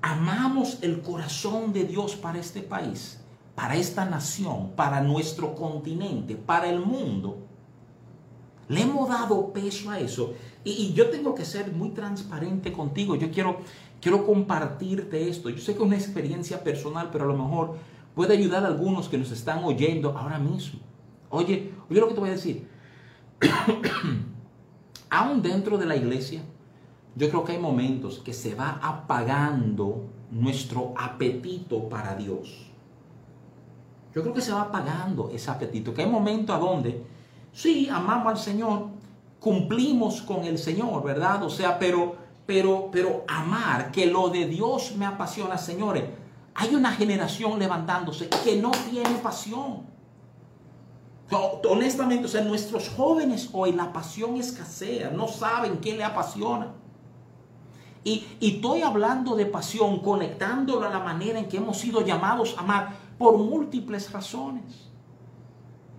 Amamos el corazón de Dios para este país, para esta nación, para nuestro continente, para el mundo. Le hemos dado peso a eso. Y, yo tengo que ser muy transparente contigo. Yo quiero, quiero compartirte esto. Yo sé que es una experiencia personal, pero a lo mejor puede ayudar a algunos que nos están oyendo ahora mismo. Oye, oye lo que te voy a decir. Aún dentro de la iglesia, yo creo que hay momentos que se va apagando nuestro apetito para Dios. Yo creo que se va apagando ese apetito, que hay momentos a donde, sí, amamos al Señor, cumplimos con el Señor, ¿verdad? O sea, pero, pero, pero amar, que lo de Dios me apasiona, señores. Hay una generación levantándose que no tiene pasión. Honestamente, o sea, nuestros jóvenes hoy la pasión escasea, no saben qué le apasiona. Y, estoy hablando de pasión, conectándolo a la manera en que hemos sido llamados a amar por múltiples razones.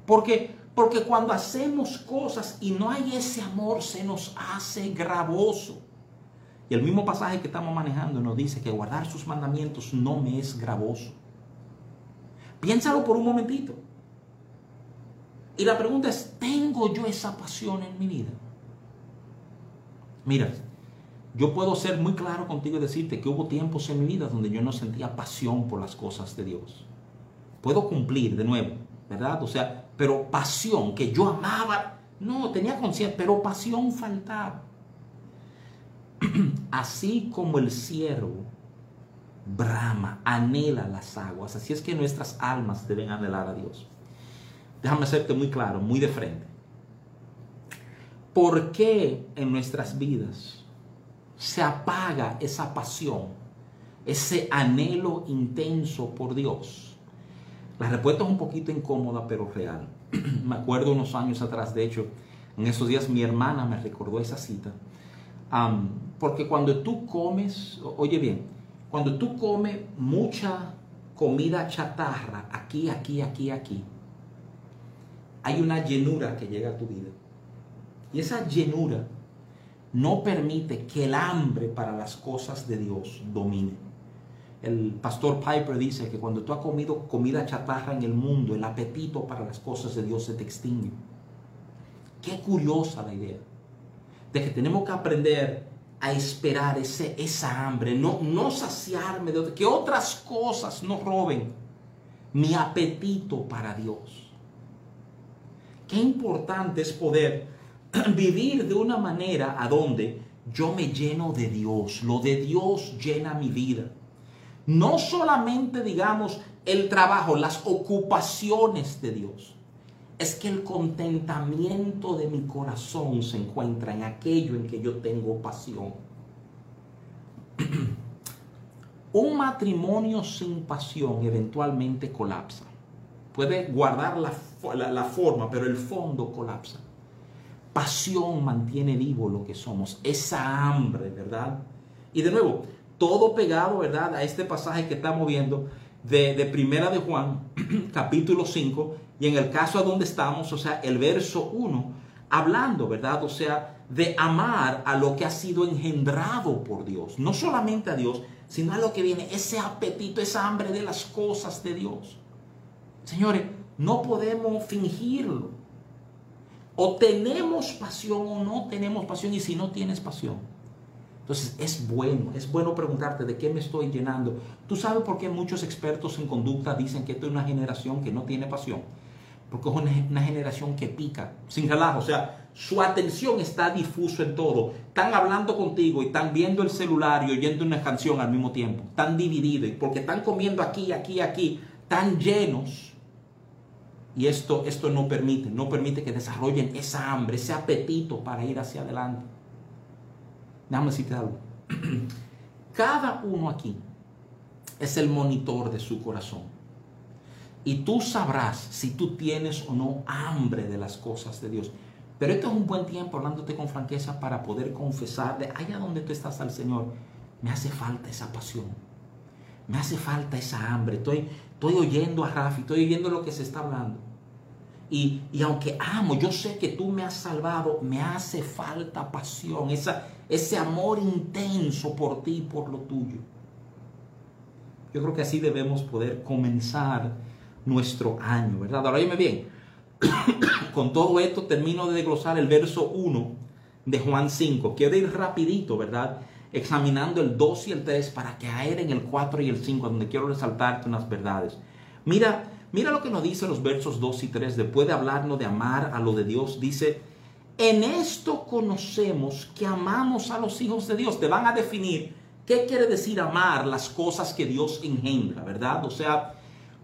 Porque, porque cuando hacemos cosas y no hay ese amor, se nos hace gravoso. Y el mismo pasaje que estamos manejando nos dice que guardar sus mandamientos no me es gravoso. Piénsalo por un momentito. Y la pregunta es, ¿tengo yo esa pasión en mi vida? Mira, yo puedo ser muy claro contigo y decirte que hubo tiempos en mi vida donde yo no sentía pasión por las cosas de Dios. Puedo cumplir de nuevo, ¿verdad? O sea, pero pasión, que yo amaba, no, tenía conciencia, pero pasión faltaba. Así como el siervo brama, anhela las aguas, así es que nuestras almas deben anhelar a Dios. Déjame hacerte muy claro, muy de frente. ¿Por qué en nuestras vidas se apaga esa pasión, ese anhelo intenso por Dios? La respuesta es un poquito incómoda, pero real. me acuerdo unos años atrás, de hecho, en esos días mi hermana me recordó esa cita. porque cuando tú comes, oye bien, cuando tú comes mucha comida chatarra, aquí, aquí, aquí, aquí, hay una llenura que llega a tu vida. Y esa llenura no permite que el hambre para las cosas de Dios domine. El pastor Piper dice que cuando tú has comido comida chatarra en el mundo, el apetito para las cosas de Dios se te extingue. Qué curiosa la idea de que tenemos que aprender a esperar ese, esa hambre, no, no saciarme de que otras cosas no roben mi apetito para Dios. Qué importante es poder vivir de una manera a donde yo me lleno de Dios, lo de Dios llena mi vida. No solamente, digamos, el trabajo, las ocupaciones de Dios. es que el contentamiento de mi corazón se encuentra en aquello en que yo tengo pasión. Un matrimonio sin pasión eventualmente colapsa. Puede guardar la, la, forma, pero el fondo colapsa. Pasión mantiene vivo lo que somos, esa hambre, ¿verdad? Y de nuevo, todo pegado, ¿verdad? A este pasaje que estamos viendo de, de Primera de Juan, capítulo 5, y en el caso a donde estamos, o sea, el verso 1, hablando, ¿verdad? O sea, de amar a lo que ha sido engendrado por Dios. No solamente a Dios, sino a lo que viene, ese apetito, esa hambre de las cosas de Dios. Señores, no podemos fingirlo. O tenemos pasión o no tenemos pasión. Y si no tienes pasión, entonces es bueno, es bueno preguntarte de qué me estoy llenando. ¿Tú sabes por qué muchos expertos en conducta dicen que esta es una generación que no tiene pasión? Porque es una, generación que pica, sin relajo. O sea, su atención está difuso en todo. Están hablando contigo y están viendo el celular y oyendo una canción al mismo tiempo. Están divididos porque están comiendo aquí, aquí, aquí. Tan llenos. Y esto, esto no permite, no permite que desarrollen esa hambre, ese apetito para ir hacia adelante. Déjame decirte algo. Cada uno aquí es el monitor de su corazón. Y tú sabrás si tú tienes o no hambre de las cosas de Dios. Pero esto es un buen tiempo hablándote con franqueza para poder confesarle allá donde tú estás al Señor. Me hace falta esa pasión. Me hace falta esa hambre. Estoy, estoy oyendo a Rafi, estoy oyendo lo que se está hablando. Y, y, aunque amo, yo sé que tú me has salvado, me hace falta pasión, esa, ese amor intenso por ti y por lo tuyo. Yo creo que así debemos poder comenzar nuestro año, ¿verdad? Ahora oíme bien, con todo esto termino de desglosar el verso 1 de Juan 5. Quiero ir rapidito, ¿verdad? Examinando el 2 y el 3 para caer en el 4 y el 5, donde quiero resaltarte unas verdades. Mira, mira lo que nos dice los versos 2 y 3, después de hablarnos de amar a lo de Dios, dice, en esto conocemos que amamos a los hijos de Dios. Te van a definir qué quiere decir amar las cosas que Dios engendra, ¿verdad? O sea,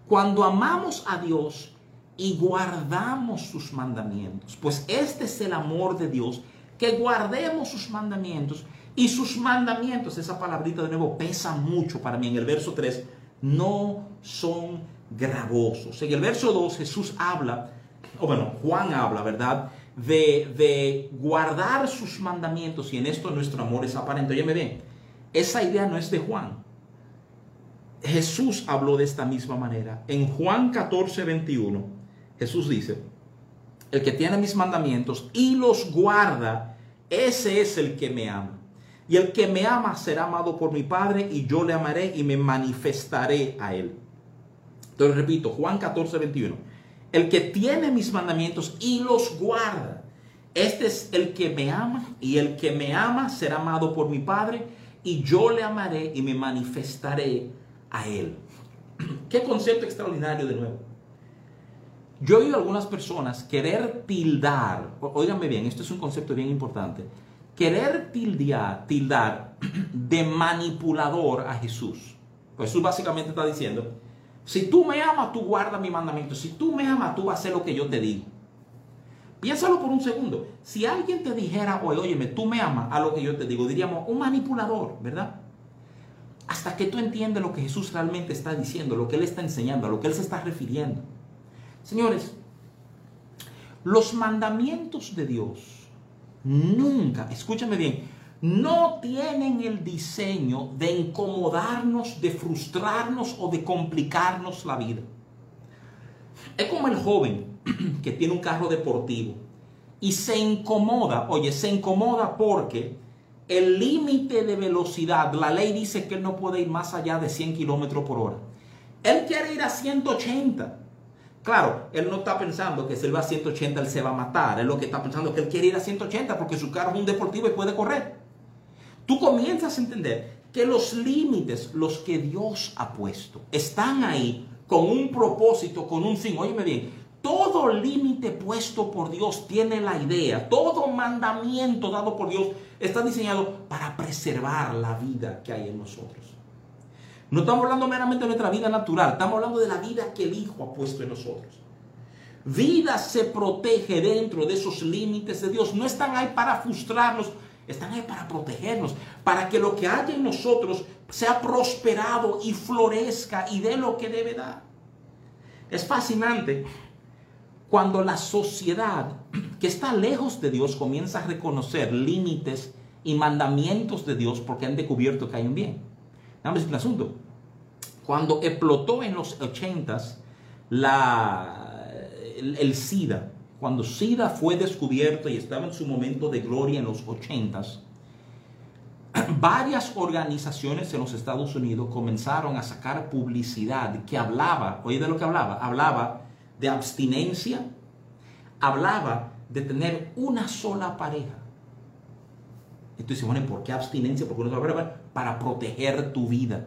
cuando amamos a Dios y guardamos sus mandamientos, pues este es el amor de Dios, que guardemos sus mandamientos y sus mandamientos, esa palabrita de nuevo pesa mucho para mí en el verso 3, no son gravosos. En el verso 2 Jesús habla, o bueno, Juan habla, ¿verdad? De, de guardar sus mandamientos y en esto nuestro amor es aparente. Oye, me ven, esa idea no es de Juan. Jesús habló de esta misma manera. En Juan 14, 21, Jesús dice, el que tiene mis mandamientos y los guarda, ese es el que me ama. Y el que me ama será amado por mi Padre y yo le amaré y me manifestaré a él. Entonces repito, Juan 14, 21. El que tiene mis mandamientos y los guarda, este es el que me ama y el que me ama será amado por mi Padre y yo le amaré y me manifestaré a Él. Qué concepto extraordinario de nuevo. Yo he oído a algunas personas querer tildar, óiganme bien, esto es un concepto bien importante, querer tildar, tildar de manipulador a Jesús. Jesús básicamente está diciendo, si tú me amas, tú guarda mi mandamiento. Si tú me amas, tú vas a hacer lo que yo te digo. Piénsalo por un segundo. Si alguien te dijera, oye, óyeme, tú me amas a lo que yo te digo, diríamos un manipulador, ¿verdad? hasta que tú entiendes lo que Jesús realmente está diciendo, lo que Él está enseñando, a lo que Él se está refiriendo. Señores, los mandamientos de Dios nunca, escúchame bien, no tienen el diseño de incomodarnos, de frustrarnos o de complicarnos la vida. Es como el joven que tiene un carro deportivo y se incomoda, oye, se incomoda porque el límite de velocidad, la ley dice que él no puede ir más allá de 100 kilómetros por hora. Él quiere ir a 180. Claro, él no está pensando que si él va a 180 él se va a matar. Él lo que está pensando es que él quiere ir a 180 porque su carro es un deportivo y puede correr. Tú comienzas a entender que los límites, los que Dios ha puesto, están ahí con un propósito, con un fin. Óyeme bien, todo límite puesto por Dios tiene la idea, todo mandamiento dado por Dios está diseñado para preservar la vida que hay en nosotros. No estamos hablando meramente de nuestra vida natural, estamos hablando de la vida que el Hijo ha puesto en nosotros. vida se protege dentro de esos límites de Dios. No están ahí para frustrarnos, están ahí para protegernos, para que lo que haya en nosotros sea prosperado y florezca y dé lo que debe dar. Es fascinante cuando la sociedad que está lejos de Dios comienza a reconocer límites y mandamientos de Dios porque han descubierto que hay un bien. Dame el asunto. Cuando explotó en los ochentas la, el, el SIDA, cuando SIDA fue descubierto y estaba en su momento de gloria en los ochentas, varias organizaciones en los Estados Unidos comenzaron a sacar publicidad que hablaba, oye de lo que hablaba, hablaba de abstinencia, hablaba de tener una sola pareja. Entonces, bueno, ¿por qué abstinencia? Porque una sola para proteger tu vida.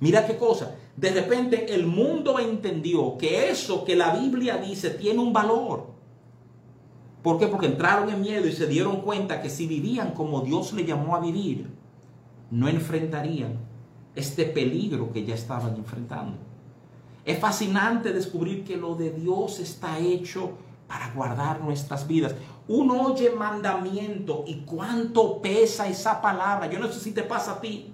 Mira qué cosa. De repente el mundo entendió que eso que la Biblia dice tiene un valor. ¿Por qué? Porque entraron en miedo y se dieron cuenta que si vivían como Dios le llamó a vivir, no enfrentarían este peligro que ya estaban enfrentando. Es fascinante descubrir que lo de Dios está hecho para guardar nuestras vidas. Uno oye mandamiento y cuánto pesa esa palabra. Yo no sé si te pasa a ti,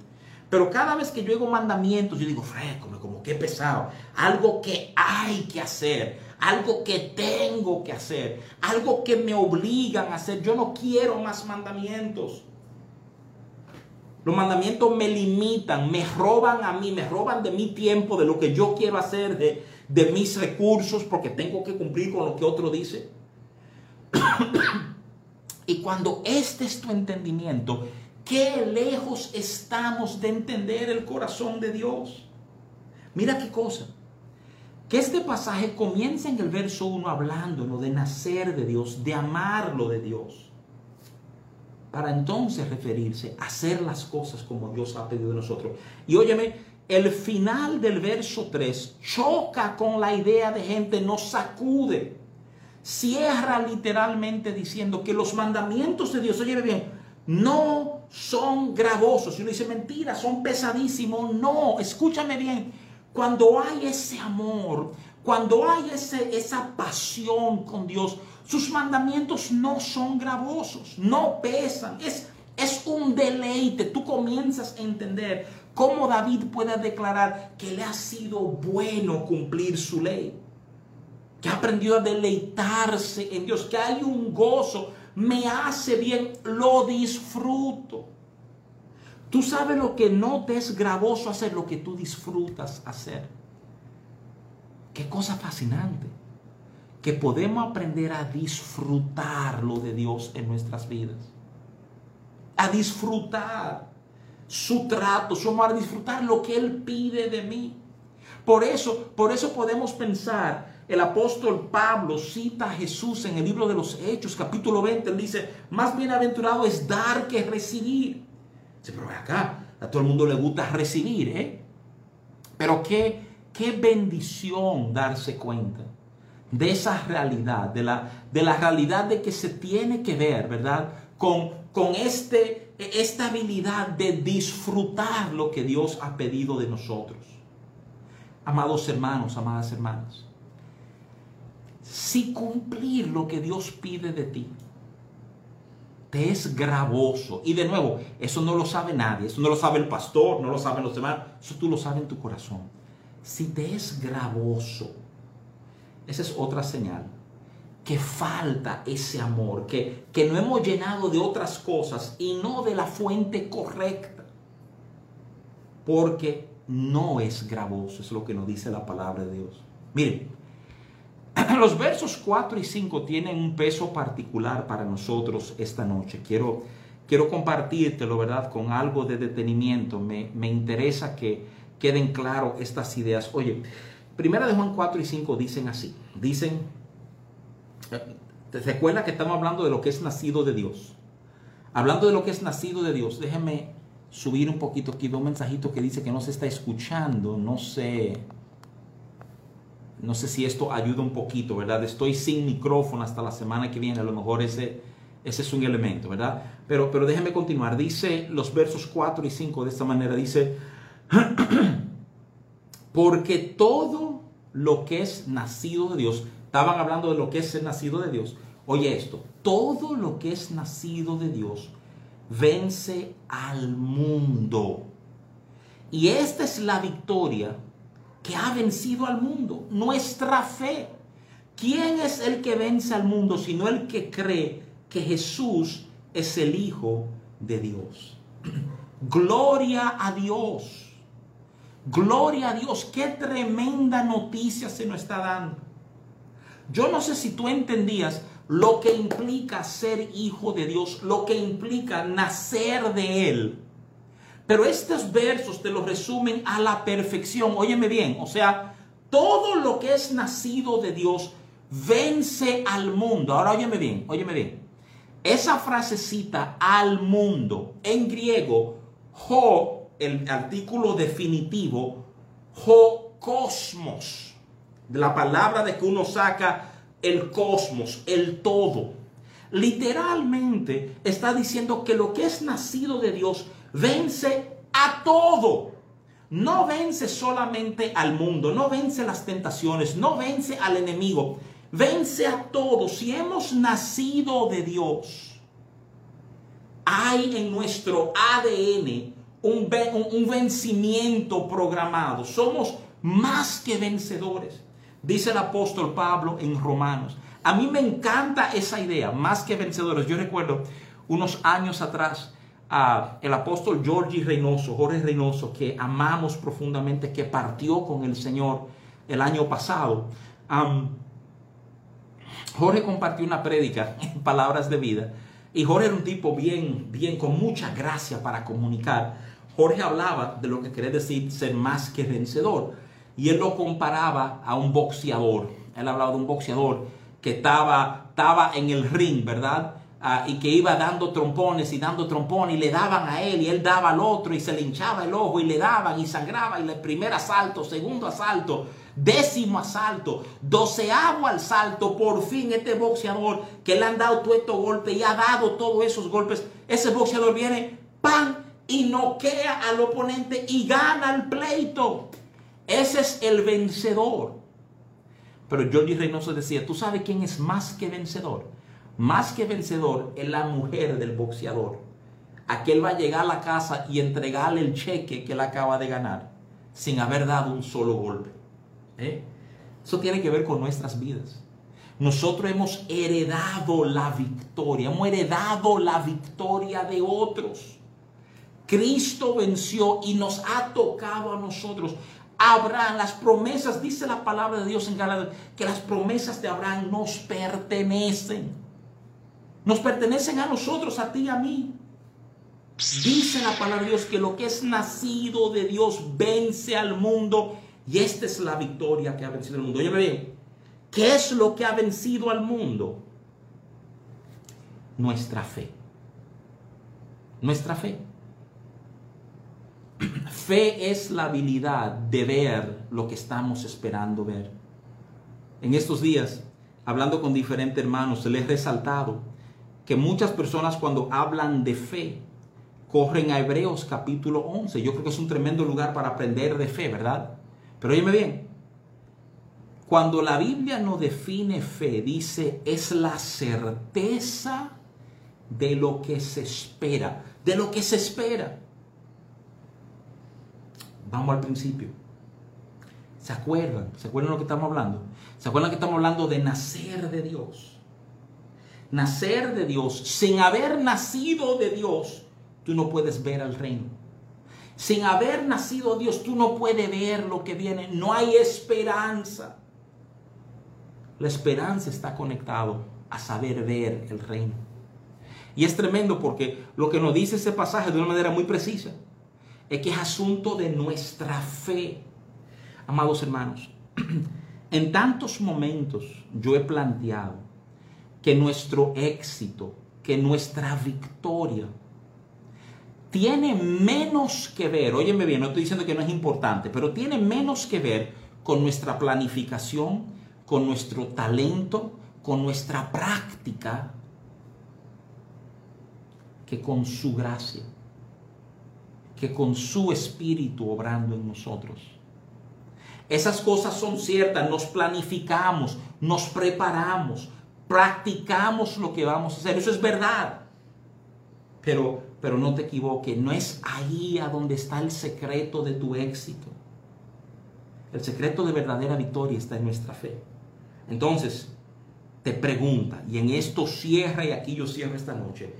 pero cada vez que yo oigo mandamientos, yo digo, fresco, como que pesado. Algo que hay que hacer, algo que tengo que hacer, algo que me obligan a hacer. Yo no quiero más mandamientos. Los mandamientos me limitan, me roban a mí, me roban de mi tiempo, de lo que yo quiero hacer, de, de mis recursos, porque tengo que cumplir con lo que otro dice. y cuando este es tu entendimiento, qué lejos estamos de entender el corazón de Dios. Mira qué cosa. Que este pasaje comienza en el verso 1 hablando de nacer de Dios, de amarlo de Dios para entonces referirse a hacer las cosas como Dios ha pedido de nosotros. Y óyeme, el final del verso 3 choca con la idea de gente, nos sacude, cierra literalmente diciendo que los mandamientos de Dios, óyeme bien, no son gravosos. Y uno dice, mentira, son pesadísimos. No, escúchame bien, cuando hay ese amor, cuando hay ese, esa pasión con Dios, sus mandamientos no son gravosos, no pesan, es, es un deleite. Tú comienzas a entender cómo David puede declarar que le ha sido bueno cumplir su ley, que ha aprendido a deleitarse en Dios, que hay un gozo, me hace bien, lo disfruto. Tú sabes lo que no te es gravoso hacer, lo que tú disfrutas hacer. Qué cosa fascinante que podemos aprender a disfrutar lo de Dios en nuestras vidas. A disfrutar su trato, su amor, a disfrutar lo que Él pide de mí. Por eso, por eso podemos pensar, el apóstol Pablo cita a Jesús en el libro de los Hechos, capítulo 20, él dice, más bienaventurado es dar que recibir. Dice, pero acá, a todo el mundo le gusta recibir, ¿eh? Pero qué, qué bendición darse cuenta de esa realidad, de la, de la realidad de que se tiene que ver, ¿verdad? Con, con este, esta habilidad de disfrutar lo que Dios ha pedido de nosotros. Amados hermanos, amadas hermanas, si cumplir lo que Dios pide de ti te es gravoso, y de nuevo, eso no lo sabe nadie, eso no lo sabe el pastor, no lo saben los demás, eso tú lo sabes en tu corazón. Si te es gravoso, esa es otra señal. Que falta ese amor, que, que no hemos llenado de otras cosas y no de la fuente correcta. Porque no es gravoso, es lo que nos dice la palabra de Dios. Miren, los versos 4 y 5 tienen un peso particular para nosotros esta noche. Quiero, quiero compartírtelo, ¿verdad? Con algo de detenimiento. Me, me interesa que queden claras estas ideas. Oye, Primera de Juan 4 y 5 dicen así. Dicen, ¿te recuerda que estamos hablando de lo que es nacido de Dios? Hablando de lo que es nacido de Dios, déjeme subir un poquito aquí, un mensajito que dice que no se está escuchando, no sé, no sé si esto ayuda un poquito, ¿verdad? Estoy sin micrófono hasta la semana que viene, a lo mejor ese, ese es un elemento, ¿verdad? Pero, pero déjeme continuar, dice los versos 4 y 5 de esta manera, dice, porque todo lo que es nacido de Dios estaban hablando de lo que es ser nacido de Dios. Oye esto, todo lo que es nacido de Dios vence al mundo. Y esta es la victoria que ha vencido al mundo, nuestra fe. ¿Quién es el que vence al mundo sino el que cree que Jesús es el Hijo de Dios? Gloria a Dios. Gloria a Dios. Qué tremenda noticia se nos está dando. Yo no sé si tú entendías lo que implica ser hijo de Dios, lo que implica nacer de Él. Pero estos versos te los resumen a la perfección. Óyeme bien, o sea, todo lo que es nacido de Dios vence al mundo. Ahora óyeme bien, óyeme bien. Esa frasecita al mundo en griego, ho, el artículo definitivo, ho cosmos, la palabra de que uno saca el cosmos, el todo. Literalmente está diciendo que lo que es nacido de Dios vence a todo. No vence solamente al mundo, no vence las tentaciones, no vence al enemigo, vence a todo. Si hemos nacido de Dios, hay en nuestro ADN un, un, vencimiento programado. Somos más que vencedores. Dice el apóstol Pablo en Romanos. A mí me encanta esa idea, más que vencedores. Yo recuerdo unos años atrás, el apóstol Jorge Reynoso, Jorge Reynoso, que amamos profundamente, que partió con el Señor el año pasado. Jorge compartió una prédica en palabras de vida y Jorge era un tipo bien, bien, con mucha gracia para comunicar. Jorge hablaba de lo que quiere decir ser más que vencedor y él lo comparaba a un boxeador. Él hablaba de un boxeador que estaba, estaba en el ring, ¿verdad? Ah, y que iba dando trompones y dando trompones y le daban a él y él daba al otro y se le hinchaba el ojo y le daban y sangraba y el primer asalto, segundo asalto, décimo asalto, doceavo asalto, por fin este boxeador que le han dado todo estos golpes y ha dado todos esos golpes, ese boxeador viene, ¡pam! y noquea al oponente y gana el pleito. Ese es el vencedor. Pero Jordi Reynoso decía, ¿tú sabes quién es más que vencedor? Más que vencedor es la mujer del boxeador. Aquel va a llegar a la casa y entregarle el cheque que él acaba de ganar sin haber dado un solo golpe. ¿Eh? Eso tiene que ver con nuestras vidas. Nosotros hemos heredado la victoria, hemos heredado la victoria de otros. Cristo venció y nos ha tocado a nosotros. Abraham, las promesas, dice la palabra de Dios en Gálatas, que las promesas de Abraham nos pertenecen. Nos pertenecen a nosotros, a ti y a mí. Dice la palabra de Dios que lo que es nacido de Dios vence al mundo y esta es la victoria que ha vencido al mundo. Oye bien, ¿qué es lo que ha vencido al mundo? Nuestra fe. Nuestra fe. Fe es la habilidad de ver lo que estamos esperando ver. En estos días, hablando con diferentes hermanos, les he resaltado que muchas personas cuando hablan de fe corren a Hebreos capítulo 11. Yo creo que es un tremendo lugar para aprender de fe, ¿verdad? Pero óyeme bien, cuando la Biblia no define fe, dice es la certeza de lo que se espera, de lo que se espera. Vamos al principio. ¿Se acuerdan? ¿Se acuerdan de lo que estamos hablando? ¿Se acuerdan que estamos hablando de nacer de Dios? Nacer de Dios, sin haber nacido de Dios, tú no puedes ver al reino. Sin haber nacido Dios, tú no puedes ver lo que viene. No hay esperanza. La esperanza está conectado a saber ver el reino. Y es tremendo porque lo que nos dice ese pasaje de una manera muy precisa es que es asunto de nuestra fe. Amados hermanos, en tantos momentos yo he planteado que nuestro éxito, que nuestra victoria tiene menos que ver, óyeme bien, no estoy diciendo que no es importante, pero tiene menos que ver con nuestra planificación, con nuestro talento, con nuestra práctica, que con su gracia, que con su espíritu obrando en nosotros. Esas cosas son ciertas, nos planificamos, nos preparamos, practicamos lo que vamos a hacer. Eso es verdad. Pero, pero no te equivoques, no es ahí a donde está el secreto de tu éxito. El secreto de verdadera victoria está en nuestra fe. Entonces, te pregunta, y en esto cierra, y aquí yo cierro esta noche,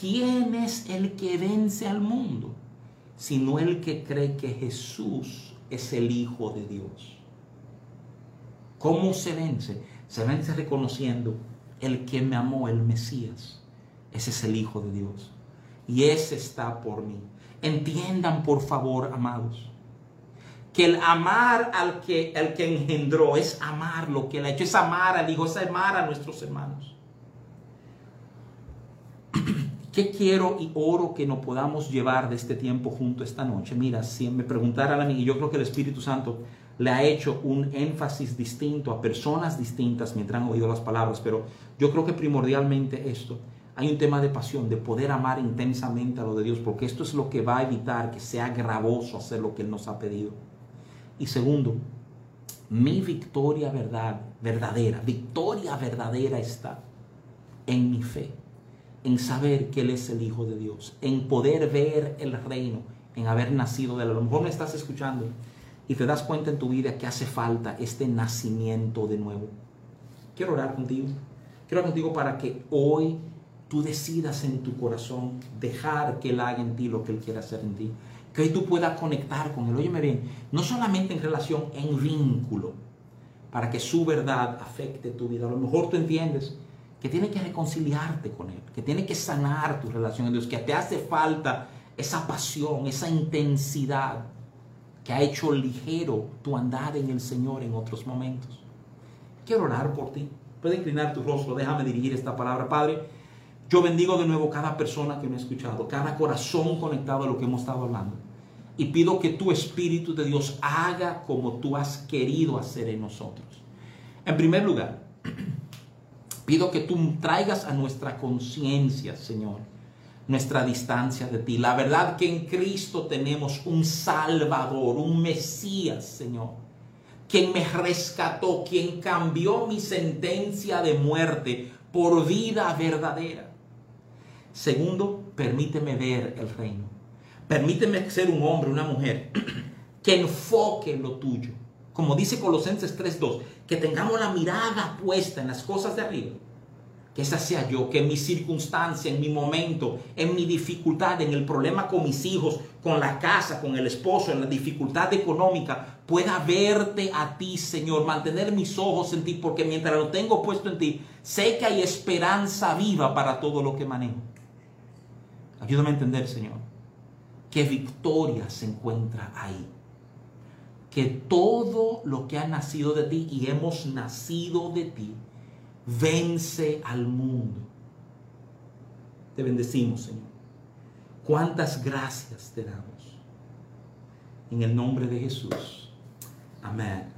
¿quién es el que vence al mundo? Sino el que cree que Jesús es el Hijo de Dios. ¿Cómo se vence? Se vence reconociendo el que me amó, el Mesías. Ese es el Hijo de Dios. Y ese está por mí. Entiendan, por favor, amados, que el amar al que, el que engendró es amar lo que él ha hecho, es amar al Hijo, es amar a nuestros hermanos. ¿Qué quiero y oro que nos podamos llevar de este tiempo junto esta noche? Mira, si me preguntaran a mí, y yo creo que el Espíritu Santo le ha hecho un énfasis distinto a personas distintas mientras han oído las palabras, pero yo creo que primordialmente esto, hay un tema de pasión, de poder amar intensamente a lo de Dios, porque esto es lo que va a evitar que sea gravoso hacer lo que Él nos ha pedido. Y segundo, mi victoria verdad, verdadera, victoria verdadera está en mi fe, en saber que Él es el Hijo de Dios, en poder ver el reino, en haber nacido de él. A lo me estás escuchando y te das cuenta en tu vida que hace falta este nacimiento de nuevo. Quiero orar contigo. Quiero orar contigo para que hoy tú decidas en tu corazón dejar que Él haga en ti lo que Él quiere hacer en ti. Que tú puedas conectar con Él. Óyeme bien, no solamente en relación, en vínculo, para que su verdad afecte tu vida. A lo mejor tú entiendes que tienes que reconciliarte con Él, que tienes que sanar tu relación con Dios, que te hace falta esa pasión, esa intensidad que ha hecho ligero tu andar en el Señor en otros momentos. Quiero orar por ti. Puede inclinar tu rostro, déjame dirigir esta palabra, Padre. Yo bendigo de nuevo cada persona que me ha escuchado, cada corazón conectado a lo que hemos estado hablando. Y pido que tu Espíritu de Dios haga como tú has querido hacer en nosotros. En primer lugar, pido que tú traigas a nuestra conciencia, Señor, nuestra distancia de ti. La verdad que en Cristo tenemos un Salvador, un Mesías, Señor, quien me rescató, quien cambió mi sentencia de muerte por vida verdadera. Segundo, permíteme ver el reino. Permíteme ser un hombre, una mujer que enfoque lo tuyo. Como dice Colosenses 3.2, que tengamos la mirada puesta en las cosas de arriba. Que esa sea yo, que en mi circunstancia, en mi momento, en mi dificultad, en el problema con mis hijos, con la casa, con el esposo, en la dificultad económica, pueda verte a ti, Señor, mantener mis ojos en ti, porque mientras lo tengo puesto en ti, sé que hay esperanza viva para todo lo que manejo. Ayúdame a entender, Señor, que victoria se encuentra ahí. Que todo lo que ha nacido de ti y hemos nacido de ti, vence al mundo. Te bendecimos, Señor. Cuántas gracias te damos. En el nombre de Jesús. Amén.